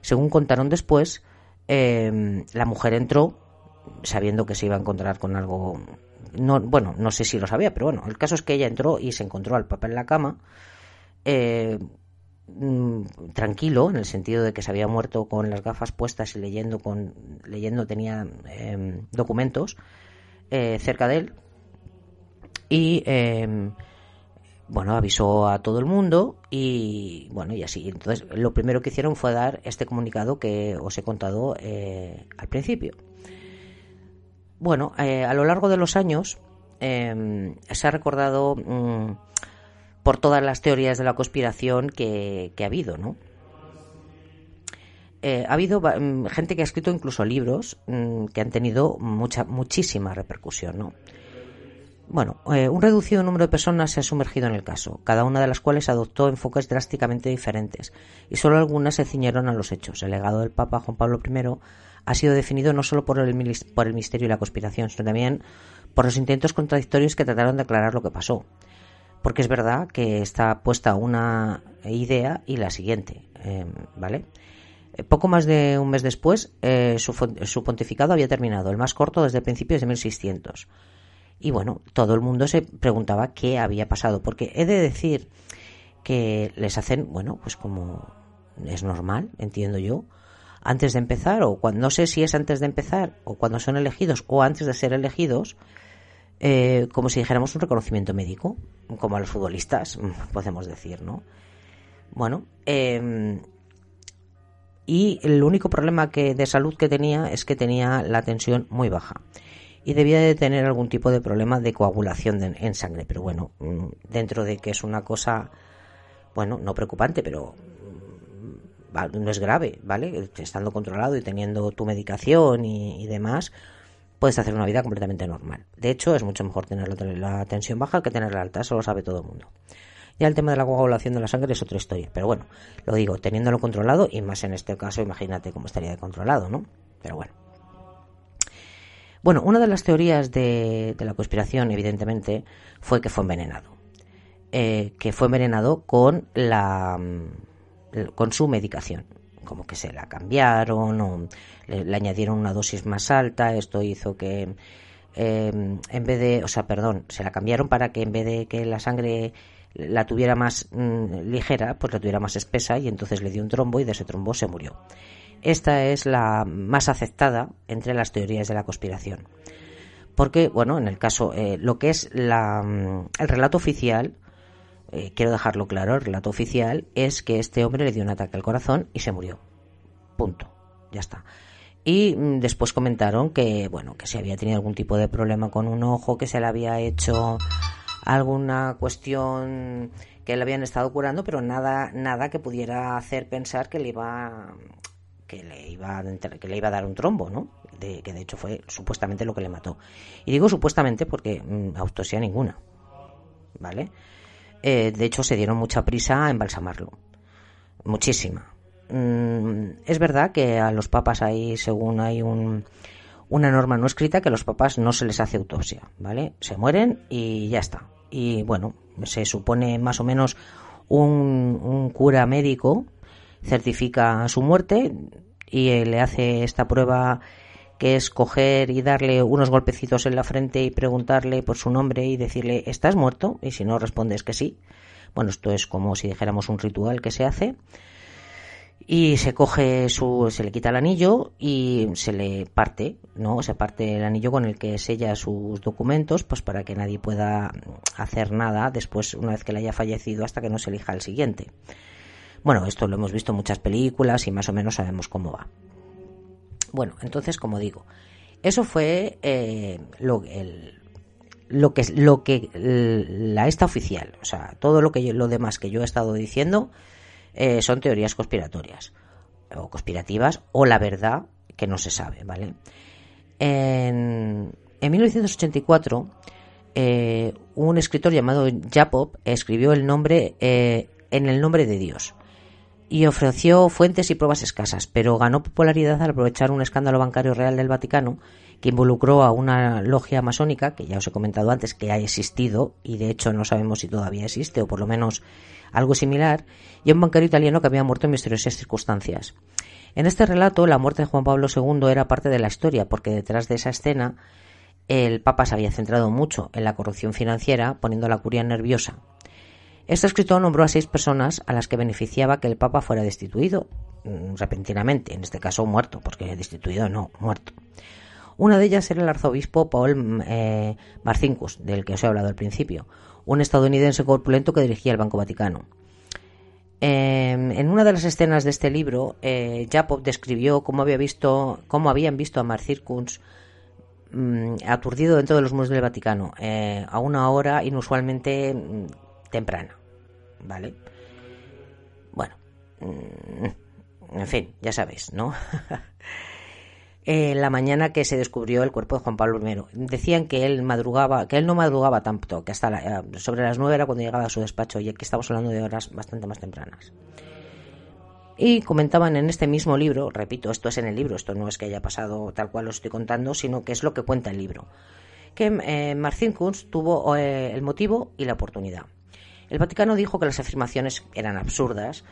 Según contaron después, em, la mujer entró sabiendo que se iba a encontrar con algo. No, bueno, no sé si lo sabía, pero bueno, el caso es que ella entró y se encontró al papá en la cama. Eh, mm, tranquilo, en el sentido de que se había muerto con las gafas puestas y leyendo, con, leyendo tenía em, documentos eh, cerca de él. Y em, bueno, avisó a todo el mundo y bueno, y así. Entonces, lo primero que hicieron fue dar este comunicado que os he contado eh, al principio. Bueno, eh, a lo largo de los años em, se ha recordado mm, por todas las teorías de la conspiración que, ha habido, ¿no? Eh, ha habido mm, gente que ha escrito incluso libros mm, que han tenido mucha, muchísima repercusión, ¿no? Bueno, eh, un reducido número de personas se ha sumergido en el caso, cada una de las cuales adoptó enfoques drásticamente diferentes, y solo algunas se ciñeron a los hechos. El legado del Papa Juan Pablo I ha sido definido no solo por el, por el misterio y la conspiración, sino también por los intentos contradictorios que trataron de aclarar lo que pasó. Porque es verdad que está puesta una idea y la siguiente, em, ¿vale? Eh, poco más de un mes después, eh, su, su, pontificado había terminado, el más corto desde principios de 1600. Y bueno, todo el mundo se preguntaba qué había pasado, porque he de decir que les hacen, bueno, pues como es normal, entiendo yo, antes de empezar, o cuando, no sé si es antes de empezar, o cuando son elegidos, o antes de ser elegidos, eh, como si dijéramos un reconocimiento médico, como a los futbolistas, *laughs* podemos decir, ¿no? Bueno, em, y el único problema que, de salud que tenía es que tenía la tensión muy baja y debía de tener algún tipo de problema de coagulación en sangre. Pero bueno, mm, dentro de que es una cosa, bueno, no preocupante, pero no es grave, ¿vale? Estando controlado y teniendo tu medicación y, demás, puedes hacer una vida completamente normal. De hecho, es mucho mejor tener la, tensión baja que tenerla alta, eso lo sabe todo el mundo. Ya el tema de la coagulación de la sangre es otra historia, pero bueno, lo digo, teniéndolo controlado y más en este caso, imagínate cómo estaría de controlado, ¿no? Pero bueno. Bueno, una de las teorías de, la conspiración, evidentemente, fue que fue envenenado. Eh, que fue envenenado con la mm, con su medicación como que se la cambiaron o le, añadieron una dosis más alta esto hizo que em, en vez de o sea perdón se la cambiaron para que en vez de que la sangre la tuviera más mm, ligera pues la tuviera más espesa y entonces le dio un trombo y de ese trombo se murió esta es la más aceptada entre las teorías de la conspiración. Porque, bueno, en el caso, eh, lo que es la, mm, el relato oficial, eh, quiero dejarlo claro, el relato oficial es que este hombre le dio un ataque al corazón y se murió. Punto. Ya está. Y mm, después comentaron que, bueno, que se había tenido algún tipo de problema con un ojo, que se le había hecho alguna cuestión que le habían estado curando, pero nada, nada que pudiera hacer pensar que le iba que le iba a, que le iba a dar un trombo, ¿no? Que de hecho fue supuestamente lo que le mató. Y digo supuestamente porque mm, autopsia ninguna, ¿vale? Eh, de hecho se dieron mucha prisa a embalsamarlo, muchísima. Mm, es verdad que a los papas hay, según hay un, una norma no escrita, que a los papas no se les hace autopsia, ¿vale? Se mueren y ya está. Y bueno, se supone más o menos un, un cura médico certifica su muerte y eh, le hace esta prueba que es coger y darle unos golpecitos en la frente y preguntarle por su nombre y decirle ¿estás muerto? y si no respondes que sí. Bueno, esto es como si dijéramos un ritual que se hace y se coge su se le quita el anillo y se le parte no se parte el anillo con el que sella sus documentos pues para que nadie pueda hacer nada después una vez que le haya fallecido hasta que no se elija el siguiente bueno, esto lo hemos visto en muchas películas y más o menos sabemos cómo va. Bueno, entonces, como digo, eso fue eh, lo, lo que lo que la esta oficial, o sea, todo lo que lo demás que yo he estado diciendo eh, son teorías conspiratorias o conspirativas o la verdad que no se sabe, ¿vale? En, en 1984 eh, un escritor llamado Japop escribió el nombre en el nombre de Dios y ofreció fuentes y pruebas escasas, pero ganó popularidad al aprovechar un escándalo bancario real del Vaticano que involucró a una logia masónica, que ya os he comentado antes que ha existido, y de hecho no sabemos si todavía existe, o por lo menos algo similar, y a un banquero italiano que había muerto en misteriosas circunstancias. En este relato, la muerte de Juan Pablo II era parte de la historia, porque detrás de esa escena el Papa se había centrado mucho en la corrupción financiera, poniendo a la curia nerviosa, Este escritor nombró a seis personas a las que beneficiaba que el Papa fuera destituido mm, repentinamente, en este caso muerto, porque destituido no, muerto. Una de ellas era el arzobispo Paul eh, Marcinkus, del que os he hablado al principio, un estadounidense corpulento que dirigía el Banco Vaticano. Em, en una de las escenas de este libro, eh, Jacob describió cómo, había visto, cómo habían visto a Marcinkus mm, aturdido dentro de los muros del Vaticano, eh, a una hora inusualmente mm, temprana. ¿Vale? Bueno, mm, en fin, ya sabéis, ¿no? *laughs* la mañana que se descubrió el cuerpo de Juan Pablo I. Decían que él madrugaba, que él no madrugaba tanto, que hasta eh, sobre las nueve era cuando llegaba a su despacho, y aquí estamos hablando de horas bastante más tempranas. Y comentaban en este mismo libro, repito, esto es en el libro, esto no es que haya pasado tal cual lo estoy contando, sino que es lo que cuenta el libro, que eh, Marcin Kunz tuvo eh, el motivo y la oportunidad. El Vaticano dijo que las afirmaciones eran absurdas,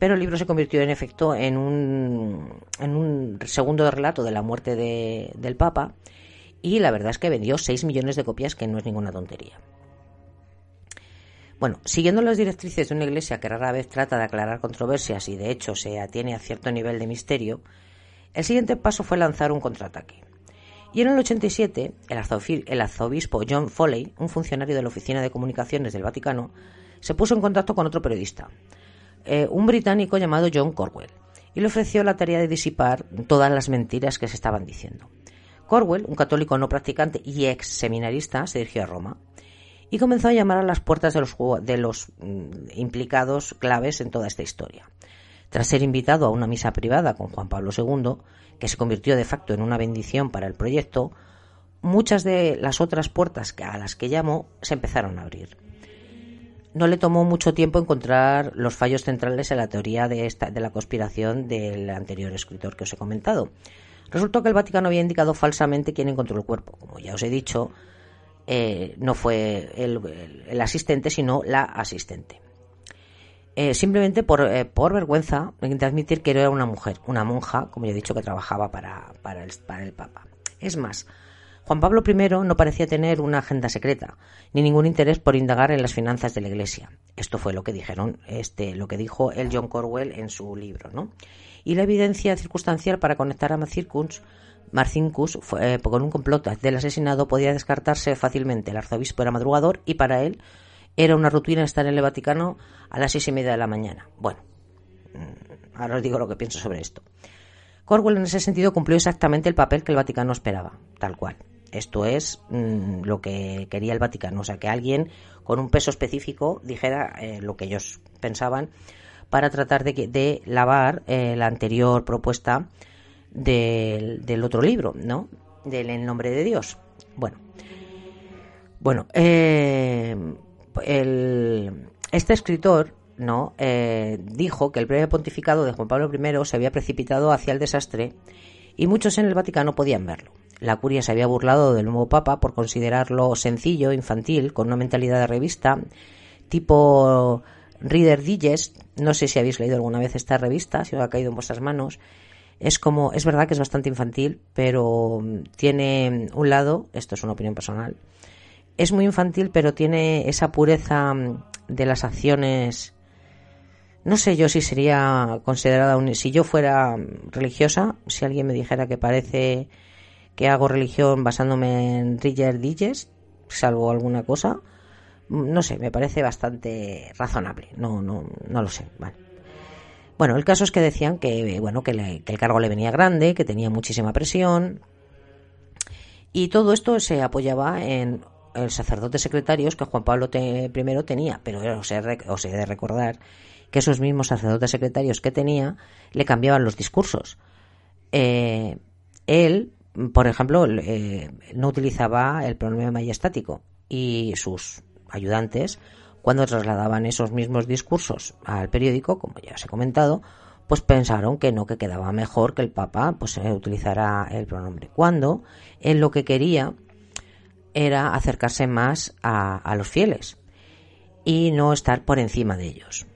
pero el libro se convirtió en efecto en un, en un segundo relato de la muerte del Papa y la verdad es que vendió 6 millones de copias, que no es ninguna tontería. Bueno, siguiendo las directrices de una iglesia que rara vez trata de aclarar controversias y de hecho se atiene a cierto nivel de misterio, el siguiente paso fue lanzar un contraataque. Y en el 87, el, el arzobispo John Foley, un funcionario de la Oficina de Comunicaciones del Vaticano, se puso en contacto con otro periodista, eh, un británico llamado John Corwell y le ofreció la tarea de disipar todas las mentiras que se estaban diciendo. Corwell, un católico no practicante y ex seminarista, se dirigió a Roma y comenzó a llamar a las puertas de los, mm, implicados claves en toda esta historia. Tras ser invitado a una misa privada con Juan Pablo II, que se convirtió de facto en una bendición para el proyecto, muchas de las otras puertas a las que llamó se empezaron a abrir no le tomó mucho tiempo encontrar los fallos centrales en la teoría de, esta, de la conspiración del anterior escritor que os he comentado. Resultó que el Vaticano había indicado falsamente quién encontró el cuerpo. Como ya os he dicho, eh, no fue el, asistente, sino la asistente. Eh, simplemente por, eh, por vergüenza de admitir que era una mujer, una monja, como ya he dicho, que trabajaba para, para, el, para el Papa. Es más, Juan Pablo I no parecía tener una agenda secreta, ni ningún interés por indagar en las finanzas de la Iglesia. Esto fue lo que dijeron, este, lo que dijo el John Corwell en su libro, ¿no? Y la evidencia circunstancial para conectar a Marcincus fue, eh, con un complot del asesinado podía descartarse fácilmente. El arzobispo era madrugador y para él era una rutina estar en el Vaticano a las seis y media de la mañana. Bueno, mm, ahora os digo lo que pienso sobre esto. Corwell en ese sentido cumplió exactamente el papel que el Vaticano esperaba, tal cual. Esto es mm, lo que quería el Vaticano, o sea, que alguien con un peso específico dijera eh, lo que ellos pensaban para tratar de, lavar eh, la anterior propuesta del, otro libro, ¿no? Del En nombre de Dios. Bueno, bueno, eh, este escritor no dijo que el breve pontificado de Juan Pablo I se había precipitado hacia el desastre y muchos en el Vaticano podían verlo. La curia se había burlado del nuevo papa por considerarlo sencillo, infantil, con una mentalidad de revista, tipo Reader Digest. No sé si habéis leído alguna vez esta revista, si os ha caído en vuestras manos. Es como, es verdad que es bastante infantil, pero tiene un lado, esto es una opinión personal, es muy infantil, pero tiene esa pureza de las acciones. No sé yo si sería considerada un. Si yo fuera religiosa, si alguien me dijera que parece que hago religión basándome en Roger Digest, salvo alguna cosa, no sé, me parece bastante razonable. No, no, no lo sé. Vale. Bueno, el caso es que decían que, bueno, que, el cargo le venía grande, que tenía muchísima presión. Y todo esto se apoyaba en el sacerdote secretarios que Juan Pablo I tenía. Pero os he, de recordar que esos mismos sacerdotes secretarios que tenía le cambiaban los discursos. Eh, él por ejemplo, eh, no utilizaba el pronombre majestático y sus ayudantes, cuando trasladaban esos mismos discursos al periódico, como ya os he comentado, pues pensaron que no, que quedaba mejor que el Papa pues eh, utilizara el pronombre. Cuando él lo que quería era acercarse más a los fieles y no estar por encima de ellos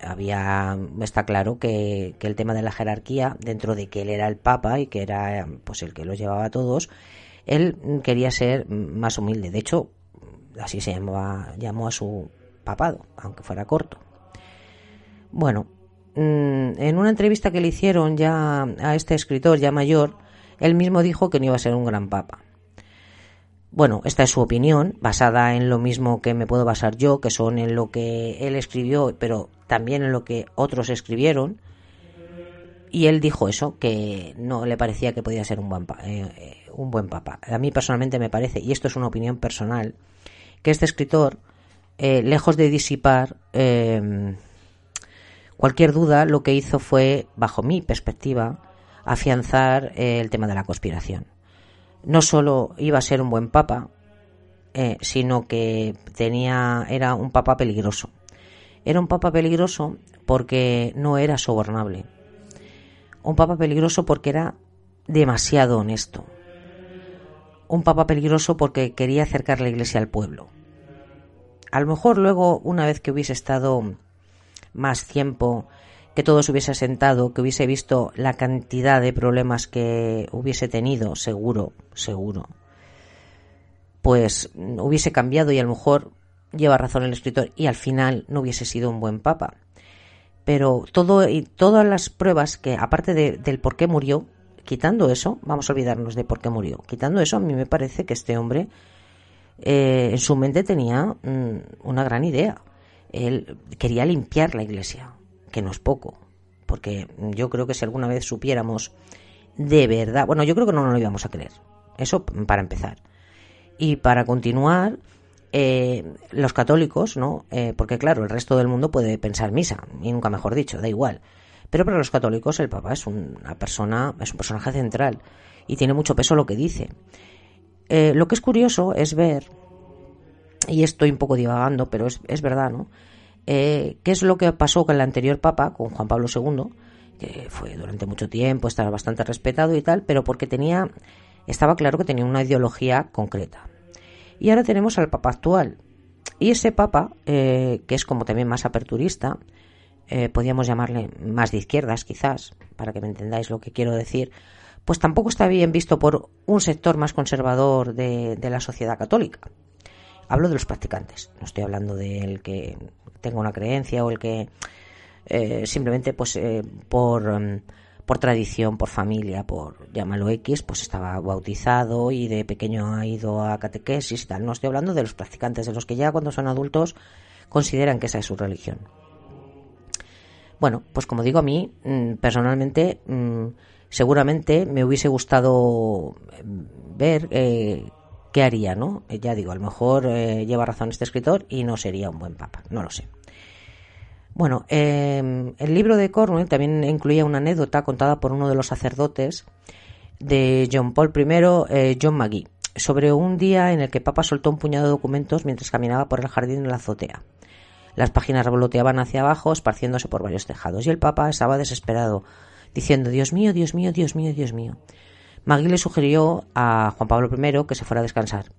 había está claro que, el tema de la jerarquía dentro de que él era el papa y que era pues el que los llevaba a todos él quería ser más humilde de hecho así se llamaba llamó a su papado, aunque fuera corto. Bueno, mm, en una entrevista que le hicieron ya a este escritor ya mayor, él mismo dijo que no iba a ser un gran papa. Bueno, esta es su opinión, basada en lo mismo que me puedo basar yo, que son en lo que él escribió, pero también en lo que otros escribieron. Y él dijo eso, que no le parecía que podía ser un buen, eh, eh, un buen papa. A mí personalmente me parece, y esto es una opinión personal, que este escritor, eh, lejos de disipar cualquier duda, lo que hizo fue, bajo mi perspectiva, afianzar el tema de la conspiración no solo iba a ser un buen papa, eh, sino que tenía, era un papa peligroso. Era un papa peligroso porque no era sobornable. Un papa peligroso porque era demasiado honesto. Un papa peligroso porque quería acercar la iglesia al pueblo. A lo mejor luego, una vez que hubiese estado más tiempo que todo se hubiese asentado, que hubiese visto la cantidad de problemas que hubiese tenido, seguro, seguro, pues hubiese cambiado y a lo mejor lleva razón el escritor y al final no hubiese sido un buen papa. Pero todo y todas las pruebas que, aparte del por qué murió, quitando eso, vamos a olvidarnos de por qué murió. Quitando eso, a mí me parece que este hombre eh, en su mente tenía mm, una gran idea. Él quería limpiar la iglesia que no es poco, porque yo creo que si alguna vez supiéramos de verdad, bueno, yo creo que no nos lo íbamos a creer, eso para empezar. Y para continuar, eh, los católicos, ¿no? Eh, porque claro, el resto del mundo puede pensar misa, y nunca mejor dicho, da igual. Pero para los católicos el Papa es una persona, es un personaje central y tiene mucho peso lo que dice. Eh, lo que es curioso es ver, y estoy un poco divagando, pero es, es verdad, ¿no? Eh, ¿Qué es lo que pasó con el anterior Papa, con Juan Pablo II? Que fue durante mucho tiempo, estaba bastante respetado y tal, pero porque tenía, estaba claro que tenía una ideología concreta. Y ahora tenemos al Papa actual. Y ese Papa, eh, que es como también más aperturista, eh, podríamos llamarle más de izquierdas quizás, para que me entendáis lo que quiero decir, pues tampoco está bien visto por un sector más conservador de, de la sociedad católica. Hablo de los practicantes, no estoy hablando del que tenga una creencia o el que eh, simplemente pues eh, por, mm, por tradición, por familia, por llámalo X, pues estaba bautizado y de pequeño ha ido a catequesis y tal. No estoy hablando de los practicantes, de los que ya cuando son adultos consideran que esa es su religión. Bueno, pues como digo a mí, mm, personalmente, mm, seguramente me hubiese gustado ver eh, ¿qué haría, no? Eh, ya digo, a lo mejor eh, lleva razón este escritor y no sería un buen papa, no lo sé. Bueno, em, el libro de Cornwell también incluía una anécdota contada por uno de los sacerdotes de John Paul I, eh, John Magee, sobre un día en el que Papa soltó un puñado de documentos mientras caminaba por el jardín en la azotea. Las páginas revoloteaban hacia abajo, esparciéndose por varios tejados, y el Papa estaba desesperado, diciendo Dios mío, Dios mío, Dios mío, Dios mío. Magui le sugirió a Juan Pablo I que se fuera a descansar.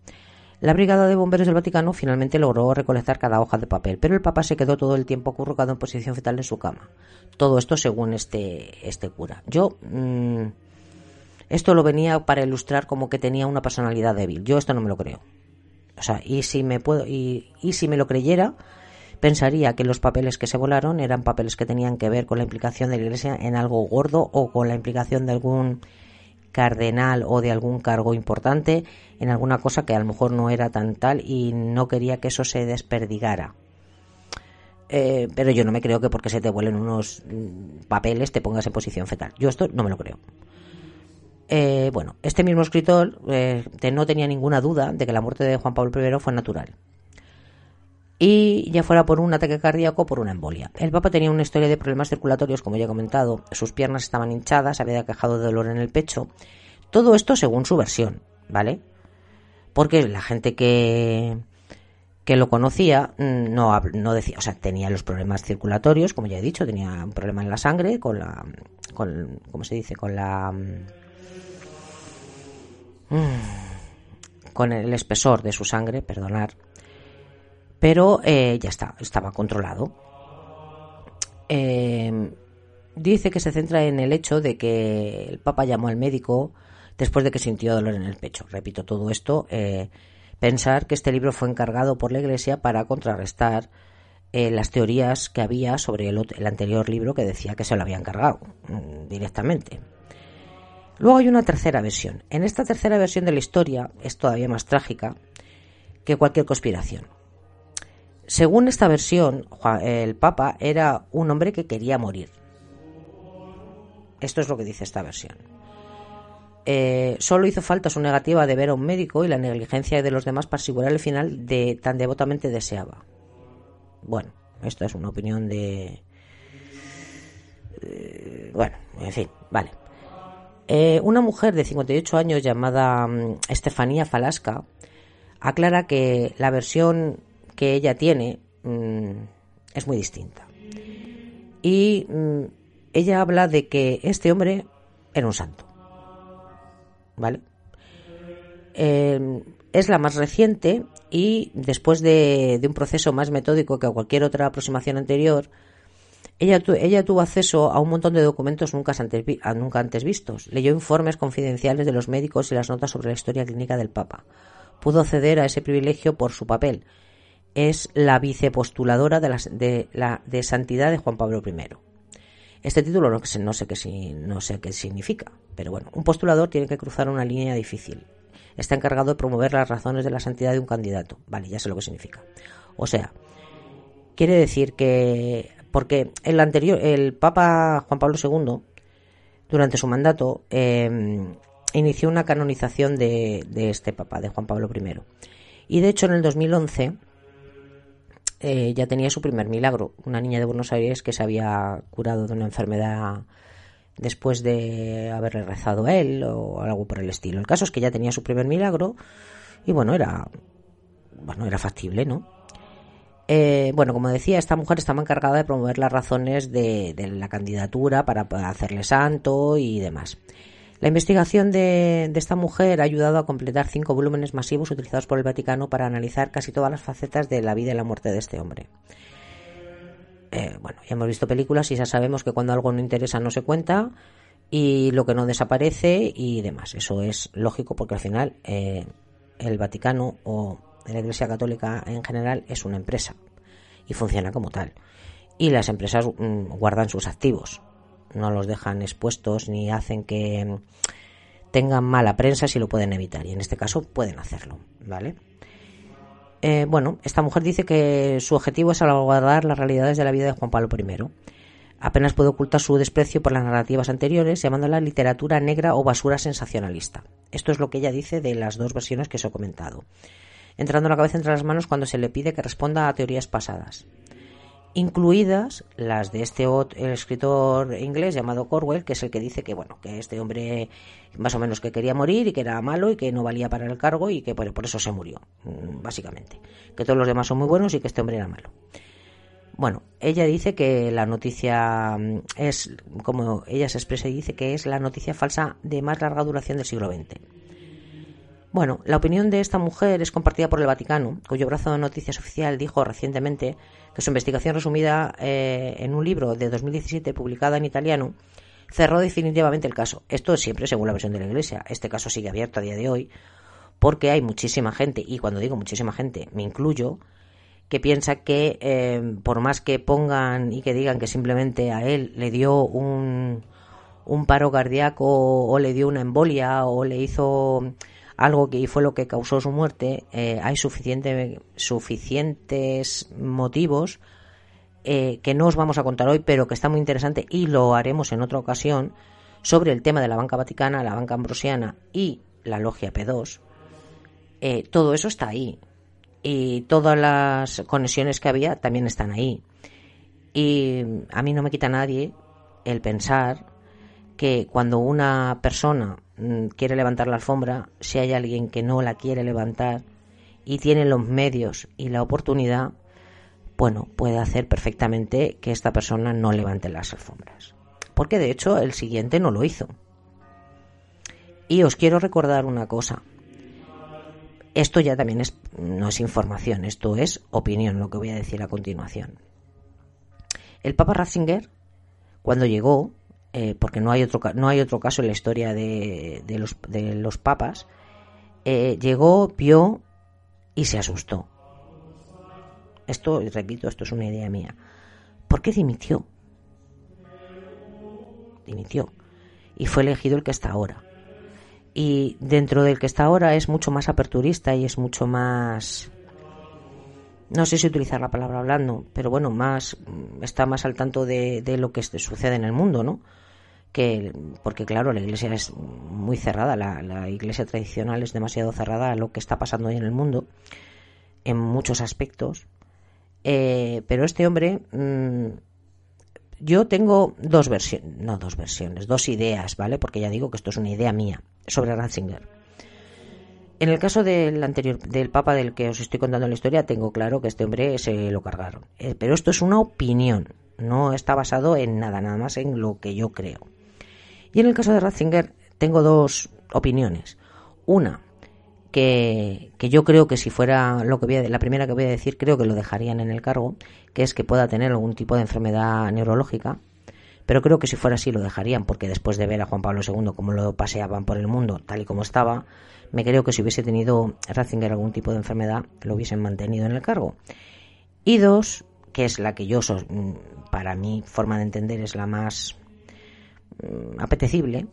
La Brigada de Bomberos del Vaticano finalmente logró recolectar cada hoja de papel, pero el Papa se quedó todo el tiempo acurrucado en posición fetal en su cama. Todo esto según este, este cura. Yo. Mm, esto lo venía para ilustrar como que tenía una personalidad débil. Yo esto no me lo creo. O sea, y si me puedo. Y, y si me lo creyera, pensaría que los papeles que se volaron eran papeles que tenían que ver con la implicación de la Iglesia en algo gordo o con la implicación de algún cardenal o de algún cargo importante en alguna cosa que a lo mejor no era tan tal y no quería que eso se desperdigara. Eh, pero yo no me creo que porque se te vuelen unos mm, papeles te pongas en posición fetal. Yo esto no me lo creo. Eh, bueno, este mismo escritor eh, no tenía ninguna duda de que la muerte de Juan Pablo I fue natural y ya fuera por un ataque cardíaco o por una embolia. El Papa tenía una historia de problemas circulatorios, como ya he comentado, sus piernas estaban hinchadas, había quejado de dolor en el pecho. Todo esto según su versión, ¿vale? Porque la gente que, que lo conocía mm, no, no decía, o sea, tenía los problemas circulatorios, como ya he dicho, tenía un problema en la sangre, con la, con, ¿cómo se dice? Con la, mm, con el espesor de su sangre, perdonar, pero eh, ya está, estaba controlado. Eh, dice que se centra en el hecho de que el Papa llamó al médico después de que sintió dolor en el pecho. Repito todo esto, eh, pensar que este libro fue encargado por la Iglesia para contrarrestar eh, las teorías que había sobre el, anterior libro que decía que se lo habían cargado mm, directamente. Luego hay una tercera versión. En esta tercera versión de la historia es todavía más trágica que cualquier conspiración. Según esta versión, el Papa era un hombre que quería morir. Esto es lo que dice esta versión. Eh, solo hizo falta su negativa de ver a un médico y la negligencia de los demás para asegurar el final de tan devotamente deseaba. Bueno, esto es una opinión de... Eh, bueno, en fin, vale. Eh, una mujer de 58 años llamada mm, Estefanía Falasca aclara que la versión que ella tiene mm, es muy distinta. Y mm, ella habla de que este hombre era un santo. ¿Vale? Em, es la más reciente y después de, un proceso más metódico que cualquier otra aproximación anterior, ella, ella tuvo acceso a un montón de documentos nunca antes, nunca antes vistos. Leyó informes confidenciales de los médicos y las notas sobre la historia clínica del Papa. Pudo acceder a ese privilegio por su papel. Es la vicepostuladora de, la, de, la, de santidad de Juan Pablo I. Este título no, no, sé qué, no sé qué significa, pero bueno, un postulador tiene que cruzar una línea difícil. Está encargado de promover las razones de la santidad de un candidato. Vale, ya sé lo que significa. O sea, quiere decir que porque el anterior, el Papa Juan Pablo II, durante su mandato, em, inició una canonización de, de, este Papa, de Juan Pablo I. Y de hecho, en el 2011 eh, ya tenía su primer milagro, una niña de Buenos Aires que se había curado de una enfermedad después de haberle rezado a él o algo por el estilo. El caso es que ya tenía su primer milagro y bueno, era bueno, era factible, ¿no? Eh, bueno, como decía, esta mujer estaba encargada de promover las razones de, de la candidatura para hacerle santo y demás. La investigación de, esta mujer ha ayudado a completar cinco volúmenes masivos utilizados por el Vaticano para analizar casi todas las facetas de la vida y la muerte de este hombre. Eh, bueno, ya hemos visto películas y ya sabemos que cuando algo no interesa no se cuenta y lo que no desaparece y demás. Eso es lógico porque al final eh, el Vaticano o la Iglesia Católica en general es una empresa y funciona como tal. Y las empresas mm, guardan sus activos no los dejan expuestos ni hacen que tengan mala prensa si lo pueden evitar y en este caso pueden hacerlo, ¿vale? Eh, bueno, esta mujer dice que su objetivo es salvaguardar las realidades de la vida de Juan Pablo I. Apenas puede ocultar su desprecio por las narrativas anteriores, llamándola literatura negra o basura sensacionalista. Esto es lo que ella dice de las dos versiones que os he comentado, entrando la cabeza entre las manos cuando se le pide que responda a teorías pasadas incluidas las de este escritor inglés llamado Corwell, que es el que dice que bueno, que este hombre más o menos que quería morir y que era malo y que no valía para el cargo y que por eso se murió, mm, básicamente. Que todos los demás son muy buenos y que este hombre era malo. Bueno, ella dice que la noticia mm, es, como ella se expresa y dice que es la noticia falsa de más larga duración del siglo XX. Bueno, la opinión de esta mujer es compartida por el Vaticano, cuyo brazo de noticias oficial dijo recientemente que su investigación resumida eh, en un libro de 2017 publicado en italiano cerró definitivamente el caso. Esto es siempre según la versión de la Iglesia. Este caso sigue abierto a día de hoy porque hay muchísima gente, y cuando digo muchísima gente, me incluyo, que piensa que eh, por más que pongan y que digan que simplemente a él le dio un, un paro cardíaco o le dio una embolia o le hizo algo que fue lo que causó su muerte, eh, hay suficiente, suficientes motivos eh, que no os vamos a contar hoy, pero que está muy interesante y lo haremos en otra ocasión sobre el tema de la banca vaticana, la banca ambrosiana y la logia P2. Eh, todo eso está ahí y todas las conexiones que había también están ahí. Y a mí no me quita nadie el pensar que cuando una persona quiere levantar la alfombra, si hay alguien que no la quiere levantar y tiene los medios y la oportunidad, bueno, puede hacer perfectamente que esta persona no levante las alfombras. Porque de hecho el siguiente no lo hizo. Y os quiero recordar una cosa. Esto ya también es, no es información, esto es opinión, lo que voy a decir a continuación. El Papa Ratzinger, cuando llegó, eh, porque no hay, otro, no hay otro caso en la historia de, los, de los, papas, eh, llegó, vio y se asustó. esto, repito, esto es una idea mía. ¿Por qué dimitió? Dimitió. Y fue elegido el que está ahora. Y dentro del que está ahora es mucho más aperturista y es mucho más no sé si utilizar la palabra hablando, pero bueno, más está más al tanto de, de lo que sucede en el mundo, ¿no? Que, porque claro, la iglesia es muy cerrada, la, la, iglesia tradicional es demasiado cerrada a lo que está pasando hoy en el mundo, en muchos aspectos. Eh, pero este hombre, mmm, yo tengo dos versiones, no dos versiones, dos ideas, ¿vale? Porque ya digo que esto es una idea mía sobre Ratzinger. En el caso del anterior, del Papa del que os estoy contando la historia, tengo claro que este hombre se lo cargaron. Eh, pero esto es una opinión, no está basado en nada, nada más en lo que yo creo. Y en el caso de Ratzinger tengo dos opiniones. Una, que, que, yo creo que si fuera lo que voy a, la primera que voy a decir, creo que lo dejarían en el cargo, que es que pueda tener algún tipo de enfermedad neurológica. Pero creo que si fuera así lo dejarían, porque después de ver a Juan Pablo II como lo paseaban por el mundo, tal y como estaba, me creo que si hubiese tenido Ratzinger algún tipo de enfermedad, lo hubiesen mantenido en el cargo. Y dos, que es la que yo, mm, para mi forma de entender, es la más mm, apetecible,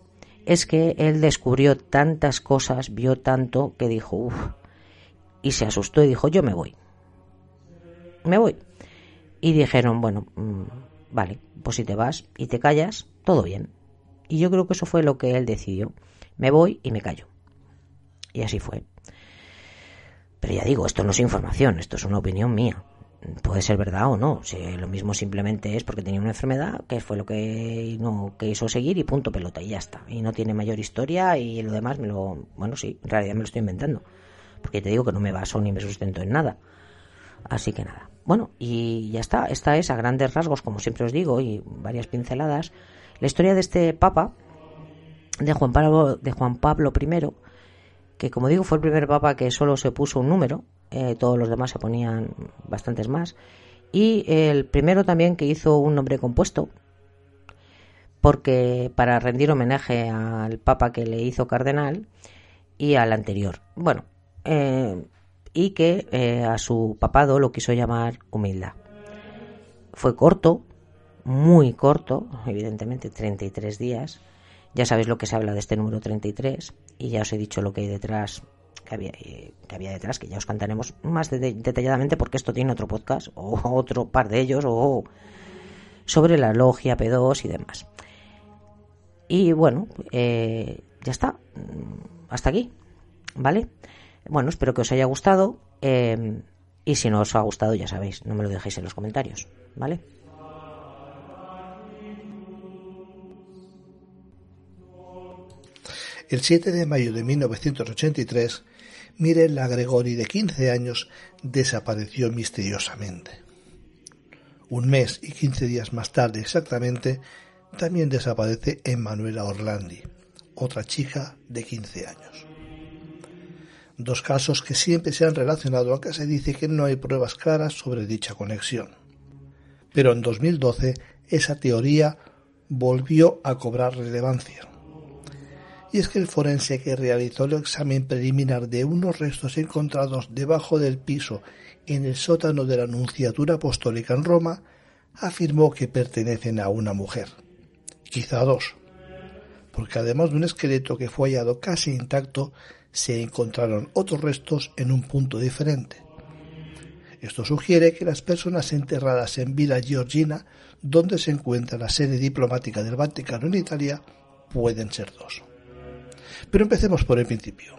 es que él descubrió tantas cosas, vio tanto, que dijo, uff, y se asustó y dijo, yo me voy. Me voy. Y dijeron, bueno, mm, vale, pues si te vas y te callas, todo bien. Y yo creo que eso fue lo que él decidió. Me voy y me callo. Y así fue. Pero ya digo, esto no es información, esto es una opinión mía. Puede ser verdad o no. Si lo mismo simplemente es porque tenía una enfermedad, que fue lo que no quiso seguir y punto pelota y ya está. Y no tiene mayor historia y lo demás me lo, bueno, sí, en realidad me lo estoy inventando. Porque te digo que no me baso ni me sustento en nada. Así que nada. Bueno, y ya está. Esta es a grandes rasgos, como siempre os digo, y varias pinceladas, la historia de este Papa, de Juan Pablo, de Juan Pablo I, que como digo fue el primer papa que solo se puso un número, eh, todos los demás se ponían bastantes más, y el primero también que hizo un nombre compuesto, porque para rendir homenaje al papa que le hizo cardenal y al anterior. Bueno, eh, y que eh, a su papado lo quiso llamar humildad. Fue corto, muy corto, evidentemente 33 días, ya sabéis lo que se habla de este número 33 y ya os he dicho lo que hay detrás, que había, detrás, que ya os cantaremos más detalladamente porque esto tiene otro podcast o *laughs* otro par de ellos o sobre la logia P2 y demás. Y bueno, eh, ya está. Hasta aquí. ¿Vale? Bueno, espero que os haya gustado. Eh, y si no os ha gustado, ya sabéis, no me lo dejéis en los comentarios. ¿Vale? El 7 de mayo de 1983, Mirella Gregori, de 15 años, desapareció misteriosamente. Un mes y 15 días más tarde exactamente, también desaparece Emanuela Orlandi, otra chica de 15 años. Dos casos que siempre se han relacionado, aunque se dice que no hay pruebas claras sobre dicha conexión. Pero en 2012 esa teoría volvió a cobrar relevancia y es que el forense que realizó el examen preliminar de unos restos encontrados debajo del piso en el sótano de la Nunciatura Apostólica en Roma afirmó que pertenecen a una mujer, quizá dos, porque además de un esqueleto que fue hallado casi intacto, se encontraron otros restos en un punto diferente. Esto sugiere que las personas enterradas en Villa Georgina, donde se encuentra la sede diplomática del Vaticano en Italia, pueden ser dos. Pero empecemos por el principio.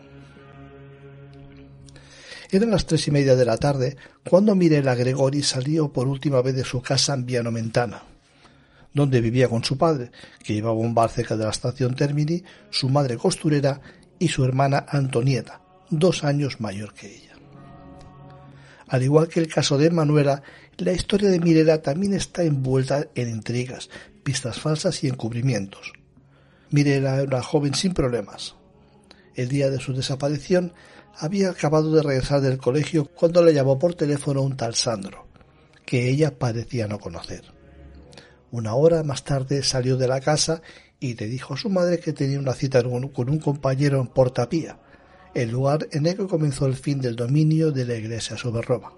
Eran las tres y media de la tarde cuando Mirela Gregori salió por última vez de su casa en Vianomentana, donde vivía con su padre, que llevaba un bar cerca de la estación Termini, su madre costurera y su hermana Antonieta, dos años mayor que ella. Al igual que el caso de Manuela, la historia de Mirela también está envuelta en intrigas, pistas falsas y encubrimientos. Mirela era una joven sin problemas, el día de su desaparición, había acabado de regresar del colegio cuando le llamó por teléfono un tal Sandro, que ella parecía no conocer. Una hora más tarde salió de la casa y le dijo a su madre que tenía una cita con un compañero en Portapía, el lugar en el que comenzó el fin del dominio de la iglesia sobre Roma.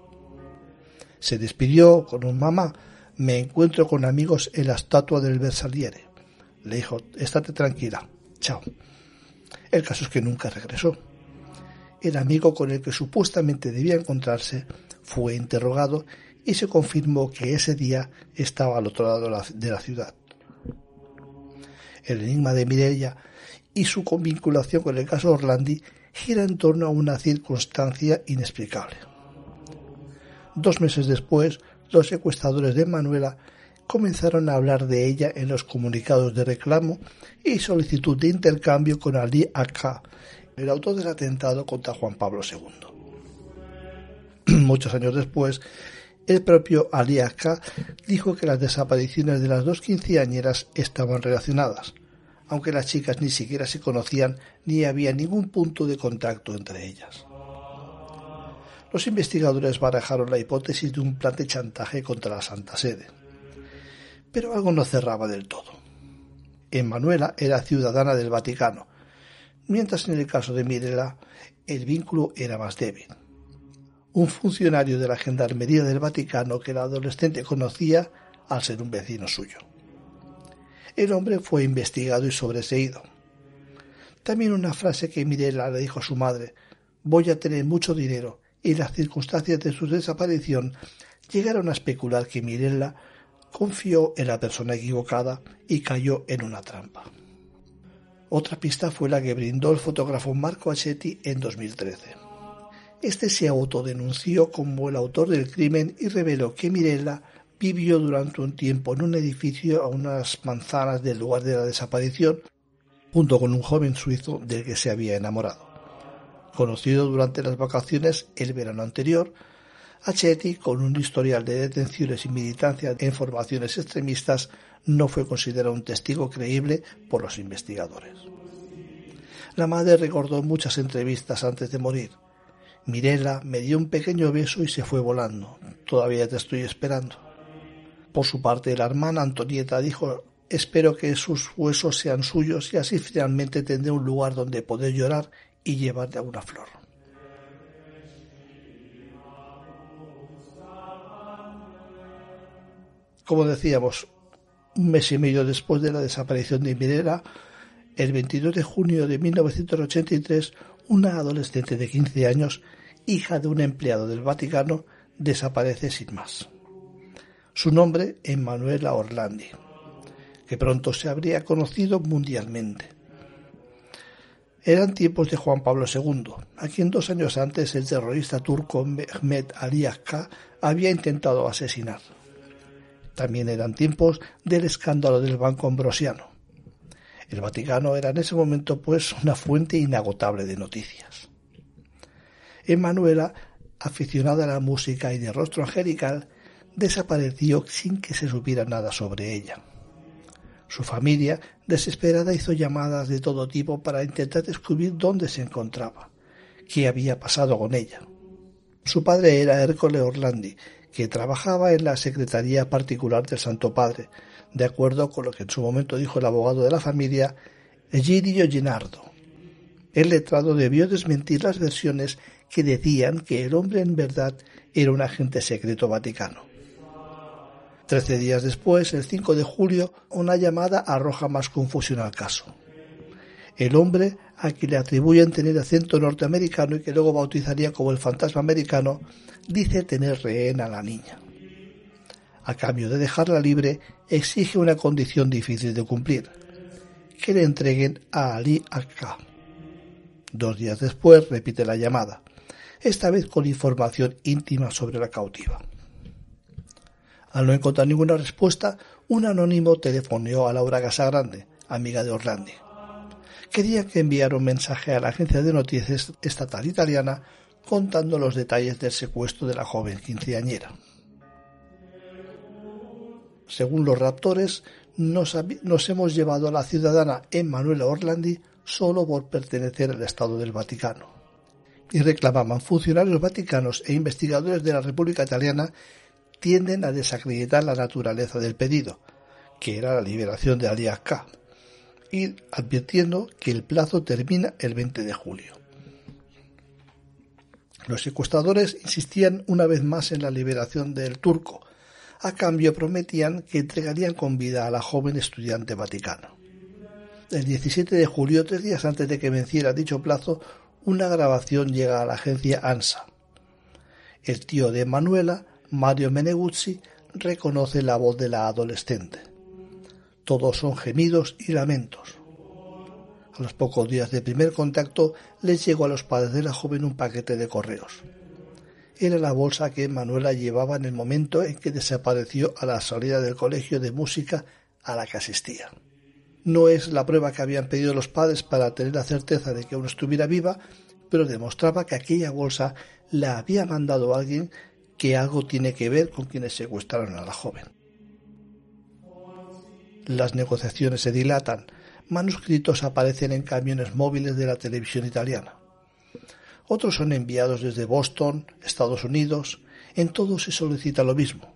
Se despidió con un mamá. Me encuentro con amigos en la estatua del Versaliere. Le dijo, estate tranquila. Chao. El caso es que nunca regresó. El amigo con el que supuestamente debía encontrarse fue interrogado y se confirmó que ese día estaba al otro lado de la ciudad. El enigma de Mirella y su vinculación con el caso Orlandi gira en torno a una circunstancia inexplicable. Dos meses después, los secuestradores de Manuela comenzaron a hablar de ella en los comunicados de reclamo y solicitud de intercambio con Ali Akka, el autor del atentado contra Juan Pablo II. *clears throat* Muchos años después, el propio Ali Akka dijo que las desapariciones de las dos quinceañeras estaban relacionadas, aunque las chicas ni siquiera se conocían ni había ningún punto de contacto entre ellas. Los investigadores barajaron la hipótesis de un plan de chantaje contra la Santa Sede. Pero algo no cerraba del todo. Emanuela era ciudadana del Vaticano, mientras en el caso de Mirela el vínculo era más débil. Un funcionario de la Gendarmería del Vaticano que la adolescente conocía al ser un vecino suyo. El hombre fue investigado y sobreseído. También una frase que Mirela le dijo a su madre, voy a tener mucho dinero, y las circunstancias de su desaparición llegaron a especular que Mirella confió en la persona equivocada y cayó en una trampa. Otra pista fue la que brindó el fotógrafo Marco Achetti en 2013. Este se autodenunció como el autor del crimen y reveló que Mirella vivió durante un tiempo en un edificio a unas manzanas del lugar de la desaparición, junto con un joven suizo del que se había enamorado. Conocido durante las vacaciones el verano anterior, Achetti, con un historial de detenciones y militancia en formaciones extremistas, no fue considerado un testigo creíble por los investigadores. La madre recordó muchas entrevistas antes de morir. Mirela me dio un pequeño beso y se fue volando. Todavía te estoy esperando. Por su parte, la hermana Antonieta dijo Espero que sus huesos sean suyos y así finalmente tendré un lugar donde poder llorar y llevarle una flor. Como decíamos, un mes y medio después de la desaparición de Mirela, el 22 de junio de 1983, una adolescente de 15 años, hija de un empleado del Vaticano, desaparece sin más su nombre Emanuela Orlandi, que pronto se habría conocido mundialmente. Eran tiempos de Juan Pablo II, a quien dos años antes el terrorista turco Mehmet Ali Akka había intentado asesinar. También eran tiempos del escándalo del Banco Ambrosiano. El Vaticano era en ese momento pues una fuente inagotable de noticias. Emanuela, aficionada a la música y de rostro angelical, desapareció sin que se supiera nada sobre ella. Su familia, desesperada, hizo llamadas de todo tipo para intentar descubrir dónde se encontraba, qué había pasado con ella. Su padre era Ercole Orlandi, que trabajaba en la Secretaría Particular del Santo Padre, de acuerdo con lo que en su momento dijo el abogado de la familia, Egidio Gennardo. El letrado debió desmentir las versiones que decían que el hombre en verdad era un agente secreto vaticano. Trece días después, el 5 de julio, una llamada arroja más confusión al caso. El hombre, a quien le atribuyen tener acento norteamericano y que luego bautizaría como el fantasma americano, dice tener rehén a la niña. A cambio de dejarla libre, exige una condición difícil de cumplir, que le entreguen a Ali Akka. Dos días después repite la llamada, esta vez con información íntima sobre la cautiva. Al no encontrar ninguna respuesta, un anónimo telefoneó a Laura Casagrande, amiga de Orlandi. Quería que enviara un mensaje a la agencia de noticias estatal italiana contando los detalles del secuestro de la joven quinceañera. Según los raptores, nos, nos hemos llevado a la ciudadana Emanuela Orlandi solo por pertenecer al Estado del Vaticano. Y reclamaban funcionarios vaticanos e investigadores de la República Italiana tienden a desacreditar la naturaleza del pedido, que era la liberación de Ali Akka, y advirtiendo que el plazo termina el 20 de julio. Los secuestradores insistían una vez más en la liberación del turco. A cambio prometían que entregarían con vida a la joven estudiante vaticana. El 17 de julio, tres días antes de que venciera dicho plazo, una grabación llega a la agencia ANSA. El tío de Manuela, Mario Meneguzzi, reconoce la voz de la adolescente. Todos son gemidos y lamentos. A los pocos días de primer contacto les llegó a los padres de la joven un paquete de correos. Era la bolsa que Manuela llevaba en el momento en que desapareció a la salida del colegio de música a la que asistía. No es la prueba que habían pedido los padres para tener la certeza de que aún estuviera viva, pero demostraba que aquella bolsa la había mandado alguien que algo tiene que ver con quienes secuestraron a la joven. Las negociaciones se dilatan, manuscritos aparecen en camiones móviles de la televisión italiana. Otros son enviados desde Boston, Estados Unidos. En todos se solicita lo mismo,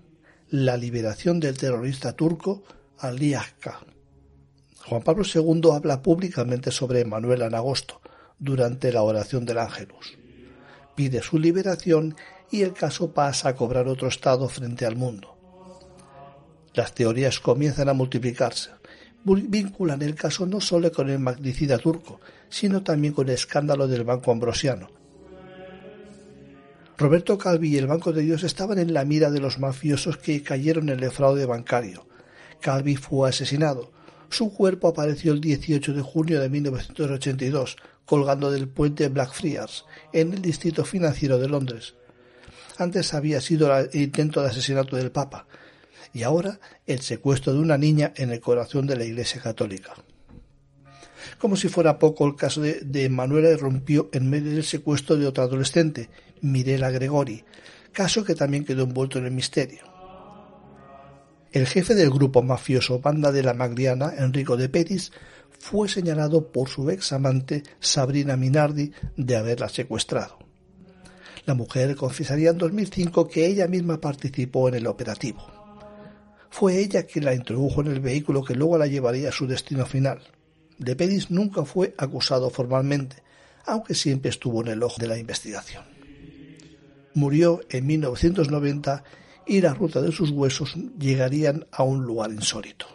la liberación del terrorista turco Ali Akka. Juan Pablo II habla públicamente sobre Manuela en agosto, durante la oración del Ángelus. Pide su liberación y el caso pasa a cobrar otro estado frente al mundo. Las teorías comienzan a multiplicarse vinculan el caso no solo con el magnicida turco, sino también con el escándalo del Banco Ambrosiano. Roberto Calvi y el Banco de Dios estaban en la mira de los mafiosos que cayeron en el fraude bancario. Calvi fue asesinado. Su cuerpo apareció el 18 de junio de 1982, colgando del puente Blackfriars, en el distrito financiero de Londres. Antes había sido el intento de asesinato del Papa, y ahora el secuestro de una niña en el corazón de la Iglesia Católica. Como si fuera poco, el caso de, Manuela irrumpió en medio del secuestro de otra adolescente, Mirela Gregori, caso que también quedó envuelto en el misterio. El jefe del grupo mafioso Banda de la Magliana, Enrico de Petis, fue señalado por su ex amante Sabrina Minardi de haberla secuestrado. La mujer confesaría en 2005 que ella misma participó en el operativo. Fue ella quien la introdujo en el vehículo que luego la llevaría a su destino final. De Pedis nunca fue acusado formalmente, aunque siempre estuvo en el ojo de la investigación. Murió en 1990 y la ruta de sus huesos llegarían a un lugar insólito.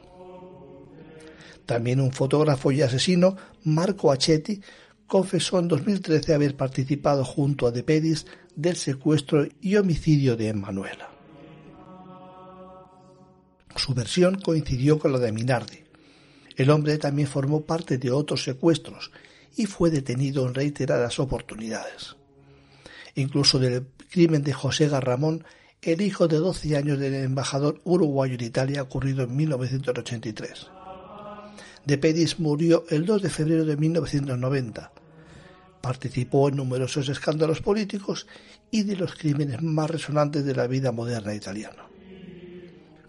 También un fotógrafo y asesino, Marco Achetti, confesó en 2013 haber participado junto a De Pedis del secuestro y homicidio de Emanuela. Su versión coincidió con la de Minardi. El hombre también formó parte de otros secuestros y fue detenido en reiteradas oportunidades. Incluso del crimen de José Garramón, el hijo de 12 años del embajador uruguayo en Italia ocurrido en 1983. De Pedis murió el 2 de febrero de 1990. Participó en numerosos escándalos políticos y de los crímenes más resonantes de la vida moderna italiana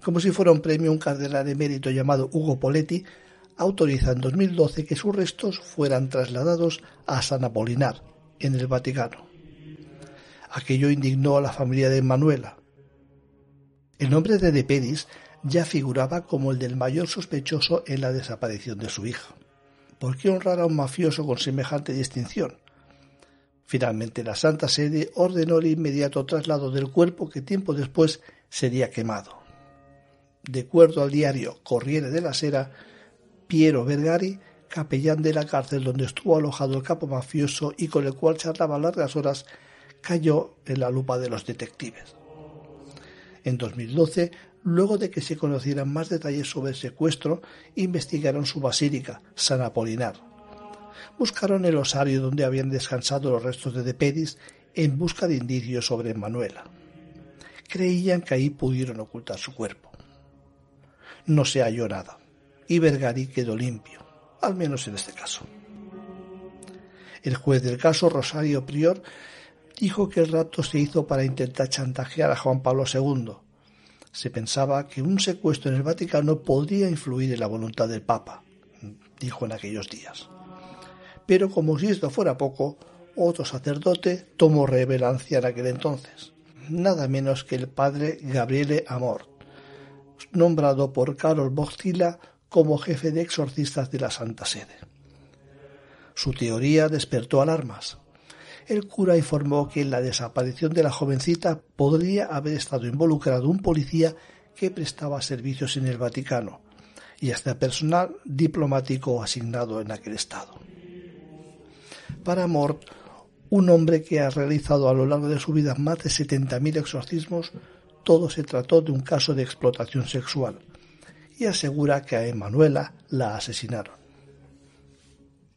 como si fuera un premio, un cardenal emérito llamado Hugo Poletti autoriza en 2012 que sus restos fueran trasladados a San Apolinar, en el Vaticano. Aquello indignó a la familia de Manuela. El nombre de De Pedis ya figuraba como el del mayor sospechoso en la desaparición de su hija. ¿Por qué honrar a un mafioso con semejante distinción? Finalmente la Santa Sede ordenó el inmediato traslado del cuerpo que tiempo después sería quemado de acuerdo al diario Corriere de la Sera, Piero Vergari, capellán de la cárcel donde estuvo alojado el capo mafioso y con el cual charlaba largas horas, cayó en la lupa de los detectives. En 2012, luego de que se conocieran más detalles sobre el secuestro, investigaron su basílica, San Apolinar. Buscaron el osario donde habían descansado los restos de Depedis en busca de indicios sobre Manuela. Creían que ahí pudieron ocultar su cuerpo no se halló nada y Vergari quedó limpio, al menos en este caso. El juez del caso, Rosario Prior, dijo que el rapto se hizo para intentar chantajear a Juan Pablo II. Se pensaba que un secuestro en el Vaticano podría influir en la voluntad del Papa, dijo en aquellos días. Pero como si esto fuera poco, otro sacerdote tomó revelancia en aquel entonces, nada menos que el padre Gabriele Amor, nombrado por Carol Bochtila como jefe de exorcistas de la Santa Sede. Su teoría despertó alarmas. el cura informó que en la desaparición de la jovencita podría haber estado involucrado un policía que prestaba servicios en el Vaticano y hasta personal diplomático asignado en aquel estado. Para Mort, un hombre que ha realizado a lo largo de su vida más de 70.000 exorcismos, todo se trató de un caso de explotación sexual y asegura que a Emanuela la asesinaron.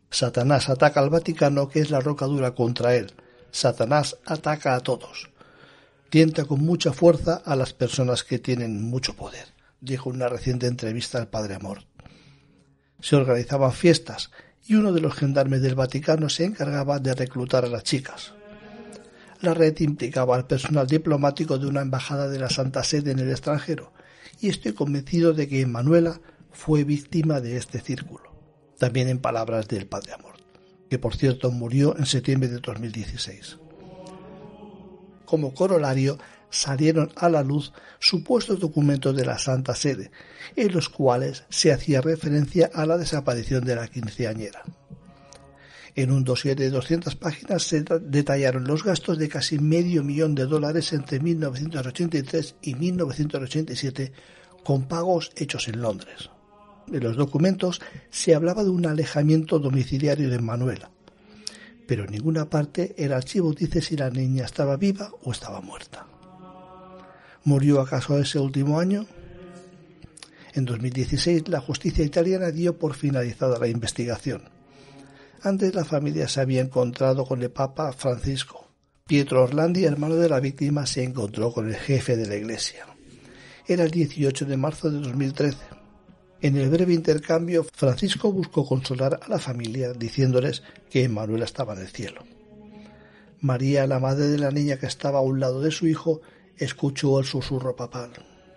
Satanás ataca al Vaticano, que es la roca dura contra él. Satanás ataca a todos. Tienta con mucha fuerza a las personas que tienen mucho poder, dijo en una reciente entrevista al padre Amor. Se organizaban fiestas y uno de los gendarmes del Vaticano se encargaba de reclutar a las chicas. La red implicaba al personal diplomático de una embajada de la Santa Sede en el extranjero, y estoy convencido de que Manuela fue víctima de este círculo, también en palabras del padre Amor, que por cierto murió en septiembre de 2016. Como corolario, salieron a la luz supuestos documentos de la Santa Sede, en los cuales se hacía referencia a la desaparición de la quinceañera. En un dossier de 200 páginas se detallaron los gastos de casi medio millón de dólares entre 1983 y 1987 con pagos hechos en Londres. En los documentos se hablaba de un alejamiento domiciliario de Manuela, pero en ninguna parte el archivo dice si la niña estaba viva o estaba muerta. ¿Murió acaso ese último año? En 2016 la justicia italiana dio por finalizada la investigación. Antes la familia se había encontrado con el Papa Francisco. Pietro Orlandi, hermano de la víctima, se encontró con el jefe de la iglesia. Era el 18 de marzo de 2013. En el breve intercambio, Francisco buscó consolar a la familia diciéndoles que Manuela estaba en el cielo. María, la madre de la niña que estaba a un lado de su hijo, escuchó el susurro papal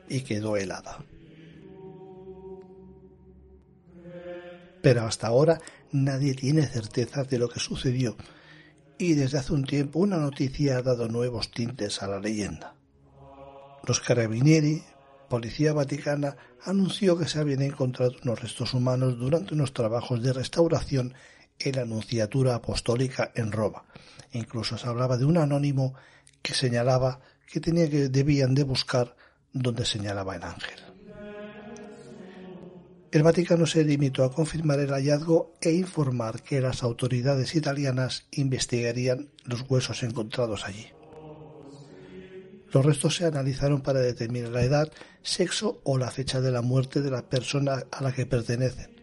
y quedó helada. Pero hasta ahora nadie tiene certeza de lo que sucedió y desde hace un tiempo una noticia ha dado nuevos tintes a la leyenda. Los carabinieri, Policía Vaticana, anunció que se habían encontrado unos restos humanos durante unos trabajos de restauración en la Anunciatura Apostólica en Roma. Incluso se hablaba de un anónimo que señalaba que, tenía que debían de buscar donde señalaba el ángel. El Vaticano se limitó a confirmar el hallazgo e informar que las autoridades italianas investigarían los huesos encontrados allí. Los restos se analizaron para determinar la edad, sexo o la fecha de la muerte de la persona a la que pertenecen.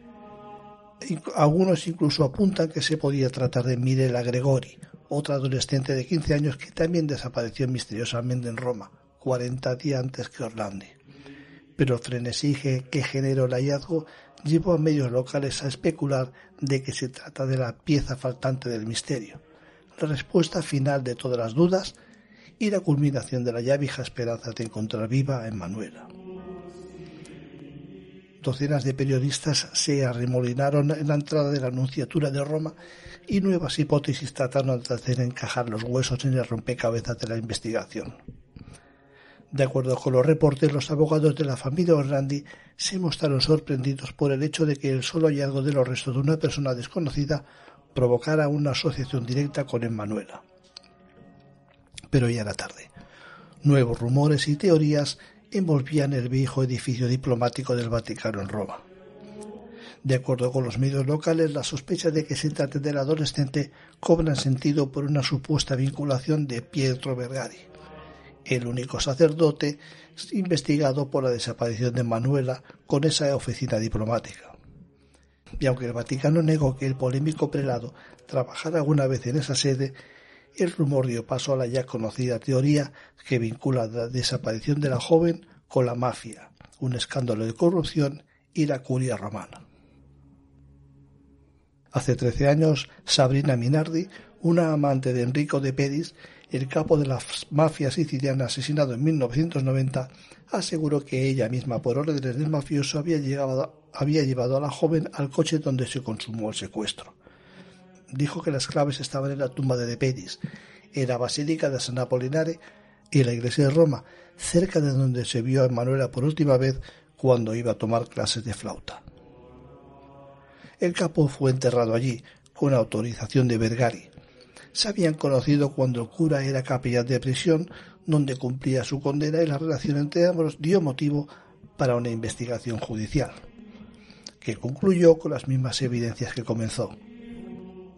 Algunos incluso apuntan que se podía tratar de Mirela Gregori, otra adolescente de 15 años que también desapareció misteriosamente en Roma, 40 días antes que Orlandi. Pero el frenesí que generó el hallazgo llevó a medios locales a especular de que se trata de la pieza faltante del misterio, la respuesta final de todas las dudas y la culminación de la ya vieja esperanza de encontrar viva a Emanuela. Docenas de periodistas se arremolinaron en la entrada de la Anunciatura de Roma y nuevas hipótesis trataron de hacer encajar los huesos en el rompecabezas de la investigación. De acuerdo con los reportes, los abogados de la familia Orlandi se mostraron sorprendidos por el hecho de que el solo hallazgo de los restos de una persona desconocida provocara una asociación directa con Emanuela. Pero ya era tarde. Nuevos rumores y teorías envolvían el viejo edificio diplomático del Vaticano en Roma. De acuerdo con los medios locales, la sospecha de que se trate del adolescente cobran sentido por una supuesta vinculación de Pietro Vergari, el único sacerdote investigado por la desaparición de Manuela con esa oficina diplomática. Y aunque el Vaticano negó que el polémico prelado trabajara alguna vez en esa sede, el rumor dio paso a la ya conocida teoría que vincula la desaparición de la joven con la mafia, un escándalo de corrupción y la curia romana. Hace trece años, Sabrina Minardi, una amante de Enrico de Pedis, el capo de la mafia siciliana asesinado en 1990, aseguró que ella misma, por órdenes del mafioso, había, llevado a la joven al coche donde se consumó el secuestro dijo que las claves estaban en la tumba de De Pedis, en la Basílica de San Apolinare y en la iglesia de Roma, cerca de donde se vio a Manuela por última vez cuando iba a tomar clases de flauta. El capo fue enterrado allí, con autorización de Vergari. Se habían conocido cuando el cura era capellán de prisión donde cumplía su condena y la relación entre ambos dio motivo para una investigación judicial, que concluyó con las mismas evidencias que comenzó.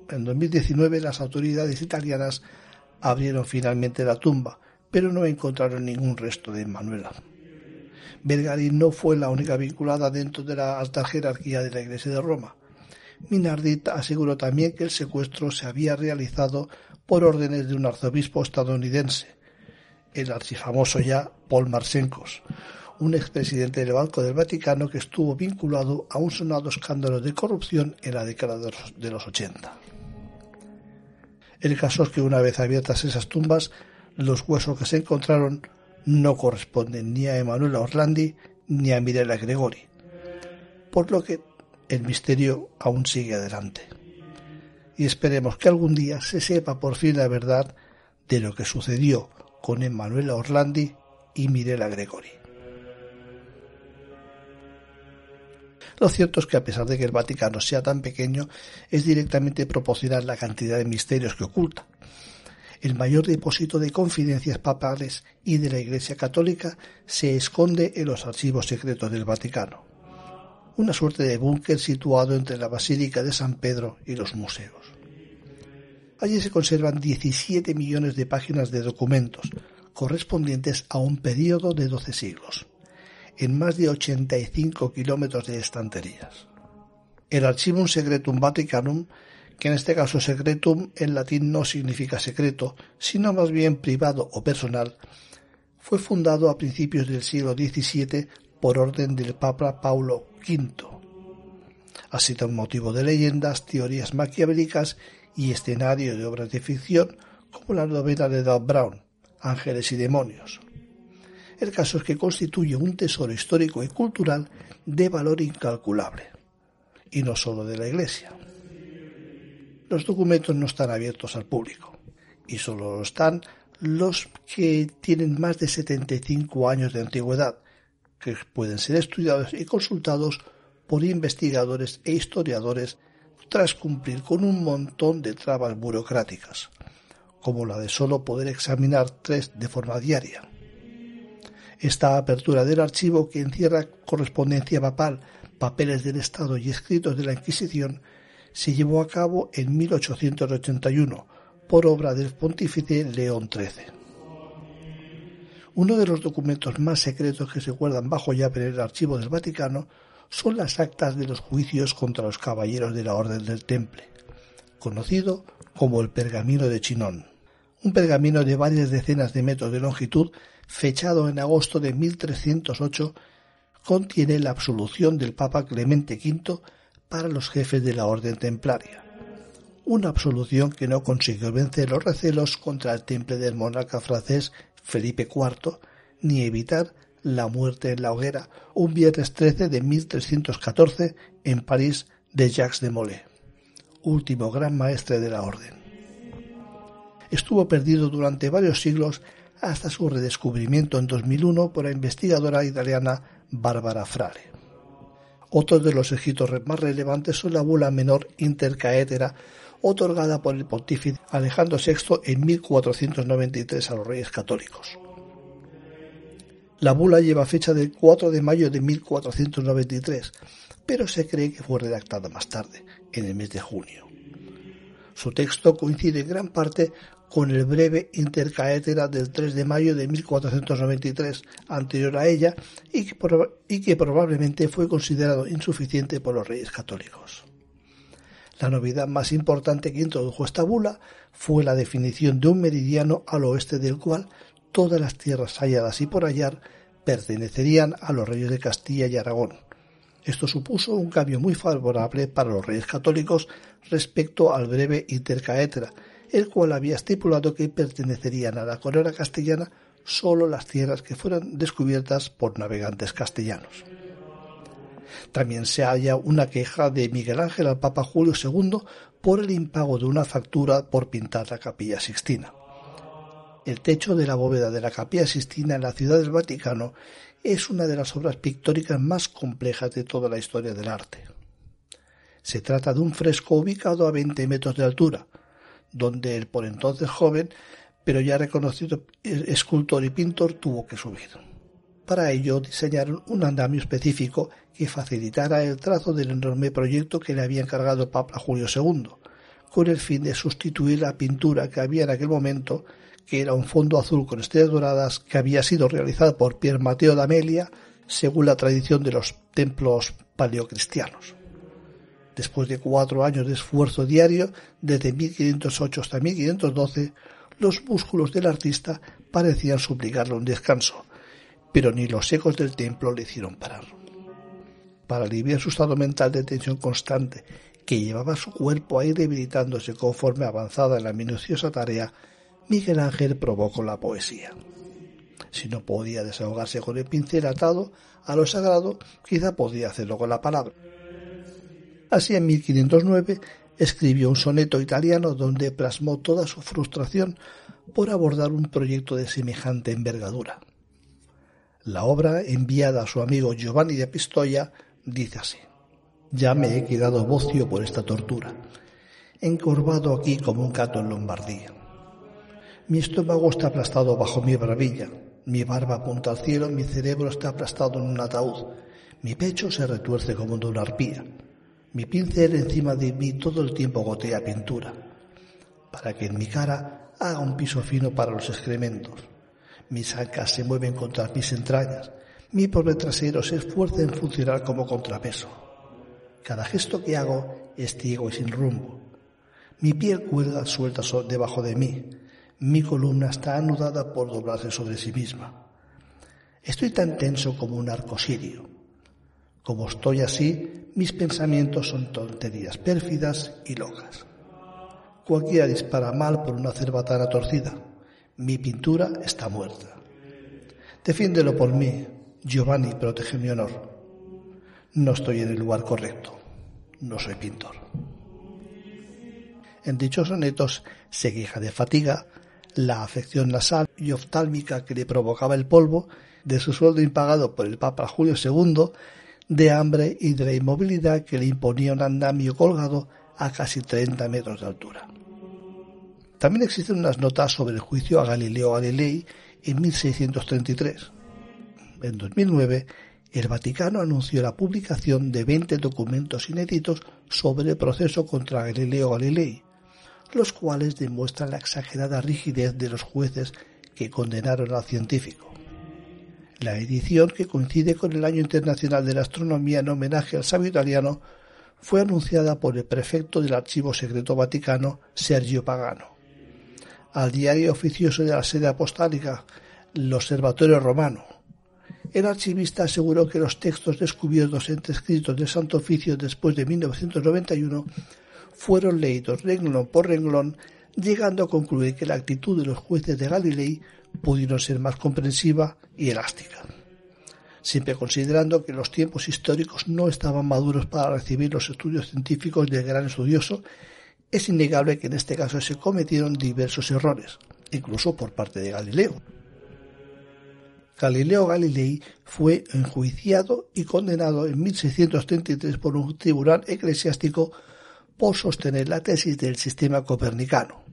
En 2019 las autoridades italianas abrieron finalmente la tumba, pero no encontraron ningún resto de Manuela. Vergari no fue la única vinculada dentro de la alta jerarquía de la Iglesia de Roma. Minardi aseguró también que el secuestro se había realizado por órdenes de un arzobispo estadounidense, el archifamoso ya Paul Marsencos, un expresidente del Banco del Vaticano que estuvo vinculado a un sonado escándalo de corrupción en la década de los 80. El caso es que una vez abiertas esas tumbas, los huesos que se encontraron no corresponden ni a Emanuela Orlandi ni a Mirela Gregori, por lo que el misterio aún sigue adelante. Y esperemos que algún día se sepa por fin la verdad de lo que sucedió con Emanuela Orlandi y Mirela Gregori. Lo cierto es que a pesar de que el Vaticano sea tan pequeño, es directamente proporcional la cantidad de misterios que oculta. El mayor depósito de confidencias papales y de la Iglesia Católica se esconde en los archivos secretos del Vaticano, una suerte de búnker situado entre la Basílica de San Pedro y los museos. Allí se conservan 17 millones de páginas de documentos, correspondientes a un periodo de 12 siglos en más de 85 kilómetros de estanterías. El Archivum Secretum Vaticanum, que en este caso secretum en latín no significa secreto, sino más bien privado o personal, fue fundado a principios del siglo XVII por orden del Papa Paulo V. Ha sido motivo de leyendas, teorías maquiavélicas y escenario de obras de ficción como la novela de Dan Brown, Ángeles y Demonios. El caso es que constituye un tesoro histórico y cultural de valor incalculable, y no solo de la Iglesia. Los documentos no están abiertos al público, y solo lo están los que tienen más de 75 años de antigüedad, que pueden ser estudiados y consultados por investigadores e historiadores tras cumplir con un montón de trabas burocráticas, como la de solo poder examinar tres de forma diaria esta apertura del archivo, que encierra correspondencia papal, papeles del Estado y escritos de la Inquisición, se llevó a cabo en 1881 por obra del pontífice León XIII. Uno de los documentos más secretos que se guardan bajo llave en el archivo del Vaticano son las actas de los juicios contra los caballeros de la Orden del Temple, conocido como el Pergamino de Chinón, un pergamino de varias decenas de metros de longitud fechado en agosto de 1308, contiene la absolución del Papa Clemente V para los jefes de la Orden Templaria. Una absolución que no consiguió vencer los recelos contra el temple del monarca francés Felipe IV, ni evitar la muerte en la hoguera un viernes 13 de 1314 en París de Jacques de Molay, último gran maestre de la orden. Estuvo perdido durante varios siglos hasta su redescubrimiento en 2001 por la investigadora italiana Bárbara Frale. Otros de los escritos más relevantes son la bula menor intercaetera otorgada por el pontífice Alejandro VI en 1493 a los reyes católicos. La bula lleva fecha del 4 de mayo de 1493, pero se cree que fue redactada más tarde, en el mes de junio. Su texto coincide en gran parte con el breve intercaetera del 3 de mayo de 1493 anterior a ella y que, probablemente fue considerado insuficiente por los reyes católicos. La novedad más importante que introdujo esta bula fue la definición de un meridiano al oeste del cual todas las tierras halladas y por hallar pertenecerían a los reyes de Castilla y Aragón. Esto supuso un cambio muy favorable para los reyes católicos respecto al breve intercaetera, el cual había estipulado que pertenecerían a la corona castellana solo las tierras que fueran descubiertas por navegantes castellanos. También se halla una queja de Miguel Ángel al Papa Julio II por el impago de una factura por pintar la capilla Sixtina. El techo de la bóveda de la capilla Sixtina en la ciudad del Vaticano es una de las obras pictóricas más complejas de toda la historia del arte. Se trata de un fresco ubicado a 20 metros de altura, donde el por entonces joven, pero ya reconocido escultor y pintor, tuvo que subir. Para ello diseñaron un andamio específico que facilitara el trazo del enorme proyecto que le había encargado Papa Julio II, con el fin de sustituir la pintura que había en aquel momento, que era un fondo azul con estrellas doradas que había sido realizada por Pier Matteo d'Amelia, según la tradición de los templos paleocristianos. Después de cuatro años de esfuerzo diario, desde 1508 hasta 1512, los músculos del artista parecían suplicarle un descanso, pero ni los ecos del templo le hicieron parar. Para aliviar su estado mental de tensión constante, que llevaba su cuerpo a ir debilitándose conforme avanzada en la minuciosa tarea, Miguel Ángel provocó la poesía. Si no podía desahogarse con el pincel atado a lo sagrado, quizá podía hacerlo con la palabra. Así en 1509 escribió un soneto italiano donde plasmó toda su frustración por abordar un proyecto de semejante envergadura. La obra, enviada a su amigo Giovanni de Pistoia, dice así. Ya me he quedado bocio por esta tortura, encorvado aquí como un gato en Lombardía. Mi estómago está aplastado bajo mi bravilla, mi barba apunta al cielo, mi cerebro está aplastado en un ataúd, mi pecho se retuerce como de una arpía, mi pincel encima de mí todo el tiempo gotea pintura, para que en mi cara haga un piso fino para los excrementos mis ancas se mueven contra mis entrañas. Mi pobre trasero se esfuerza en funcionar como contrapeso. Cada gesto que hago es ciego y sin rumbo. Mi piel cuelga suelta debajo de mí. Mi columna está anudada por doblarse sobre sí misma. Estoy tan tenso como un arco sirio. Como estoy así, mis pensamientos son tonterías pérfidas y locas. Cualquiera dispara mal por una cerbatana torcida. Mi pintura está muerta. Defiéndelo por mí, Giovanni, protege mi honor. No estoy en el lugar correcto. No soy pintor. En dichos sonetos se queja de fatiga, la afección nasal y oftálmica que le provocaba el polvo, de su sueldo impagado por el Papa Julio II, de hambre y de la inmovilidad que le imponía un andamio colgado a casi 30 metros de altura. También existen unas notas sobre el juicio a Galileo Galilei en 1633. En 2009, el Vaticano anunció la publicación de 20 documentos inéditos sobre el proceso contra Galileo Galilei, los cuales demuestran la exagerada rigidez de los jueces que condenaron al científico. La edición, que coincide con el Año Internacional de la Astronomía en homenaje al sabio italiano, fue anunciada por el prefecto del Archivo Secreto Vaticano, Sergio Pagano al diario oficioso de la sede apostólica, el Observatorio Romano. El archivista aseguró que los textos descubiertos entre escritos de Santo Oficio después de 1991 fueron leídos renglón por renglón, llegando a concluir que la actitud de los jueces de Galilei pudieron ser más comprensiva y elástica, siempre considerando que los tiempos históricos no estaban maduros para recibir los estudios científicos del gran estudioso es innegable que en este caso se cometieron diversos errores, incluso por parte de Galileo. Galileo Galilei fue enjuiciado y condenado en 1633 por un tribunal eclesiástico por sostener la tesis del sistema copernicano,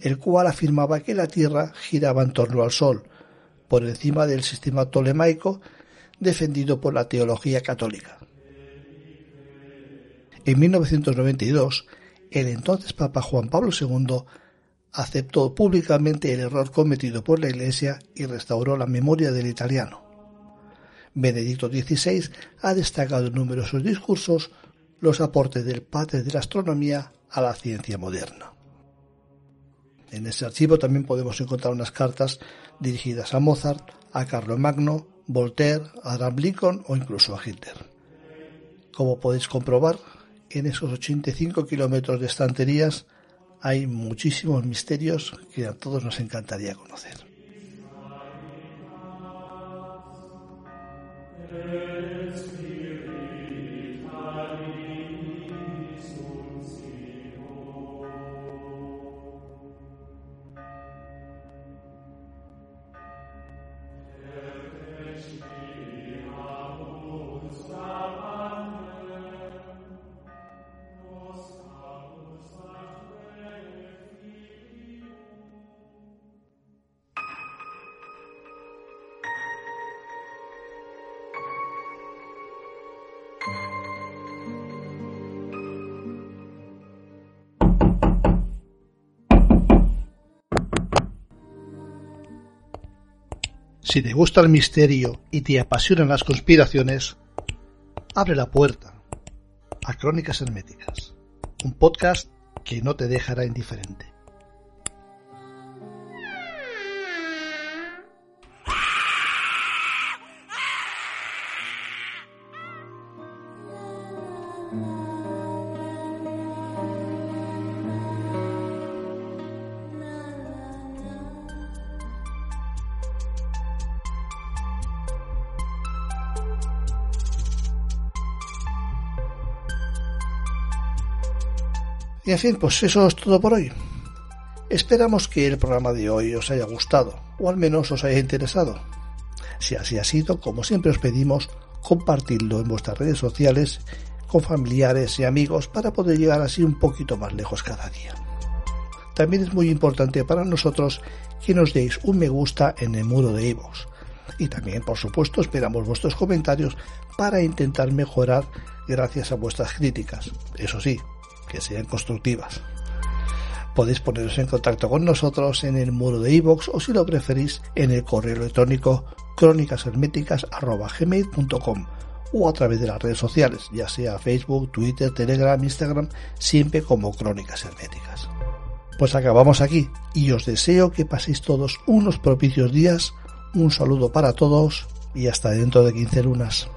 el cual afirmaba que la Tierra giraba en torno al Sol, por encima del sistema tolemaico defendido por la teología católica. En 1992, el entonces Papa Juan Pablo II aceptó públicamente el error cometido por la Iglesia y restauró la memoria del italiano. Benedicto XVI ha destacado en numerosos discursos los aportes del padre de la astronomía a la ciencia moderna. En ese archivo también podemos encontrar unas cartas dirigidas a Mozart, a Magno, Voltaire, a Abraham Lincoln o incluso a Hitler. Como podéis comprobar, en esos 85 kilómetros de estanterías hay muchísimos misterios que a todos nos encantaría conocer. Si te gusta el misterio y te apasionan las conspiraciones, abre la puerta a Crónicas Herméticas, un podcast que no te dejará indiferente. En pues eso es todo por hoy. Esperamos que el programa de hoy os haya gustado, o al menos os haya interesado. Si así ha sido, como siempre os pedimos, compartidlo en vuestras redes sociales con familiares y amigos para poder llegar así un poquito más lejos cada día. También es muy importante para nosotros que nos deis un me gusta en el muro de iVoox. Y también, por supuesto, esperamos vuestros comentarios para intentar mejorar gracias a vuestras críticas. Eso sí, que sean constructivas. Podéis poneros en contacto con nosotros en el muro de iVoox o si lo preferís en el correo electrónico crónicasherméticas.gmail.com o a través de las redes sociales, ya sea Facebook, Twitter, Telegram, Instagram, siempre como Crónicas Herméticas. Pues acabamos aquí y os deseo que paséis todos unos propicios días, un saludo para todos y hasta dentro de 15 lunas.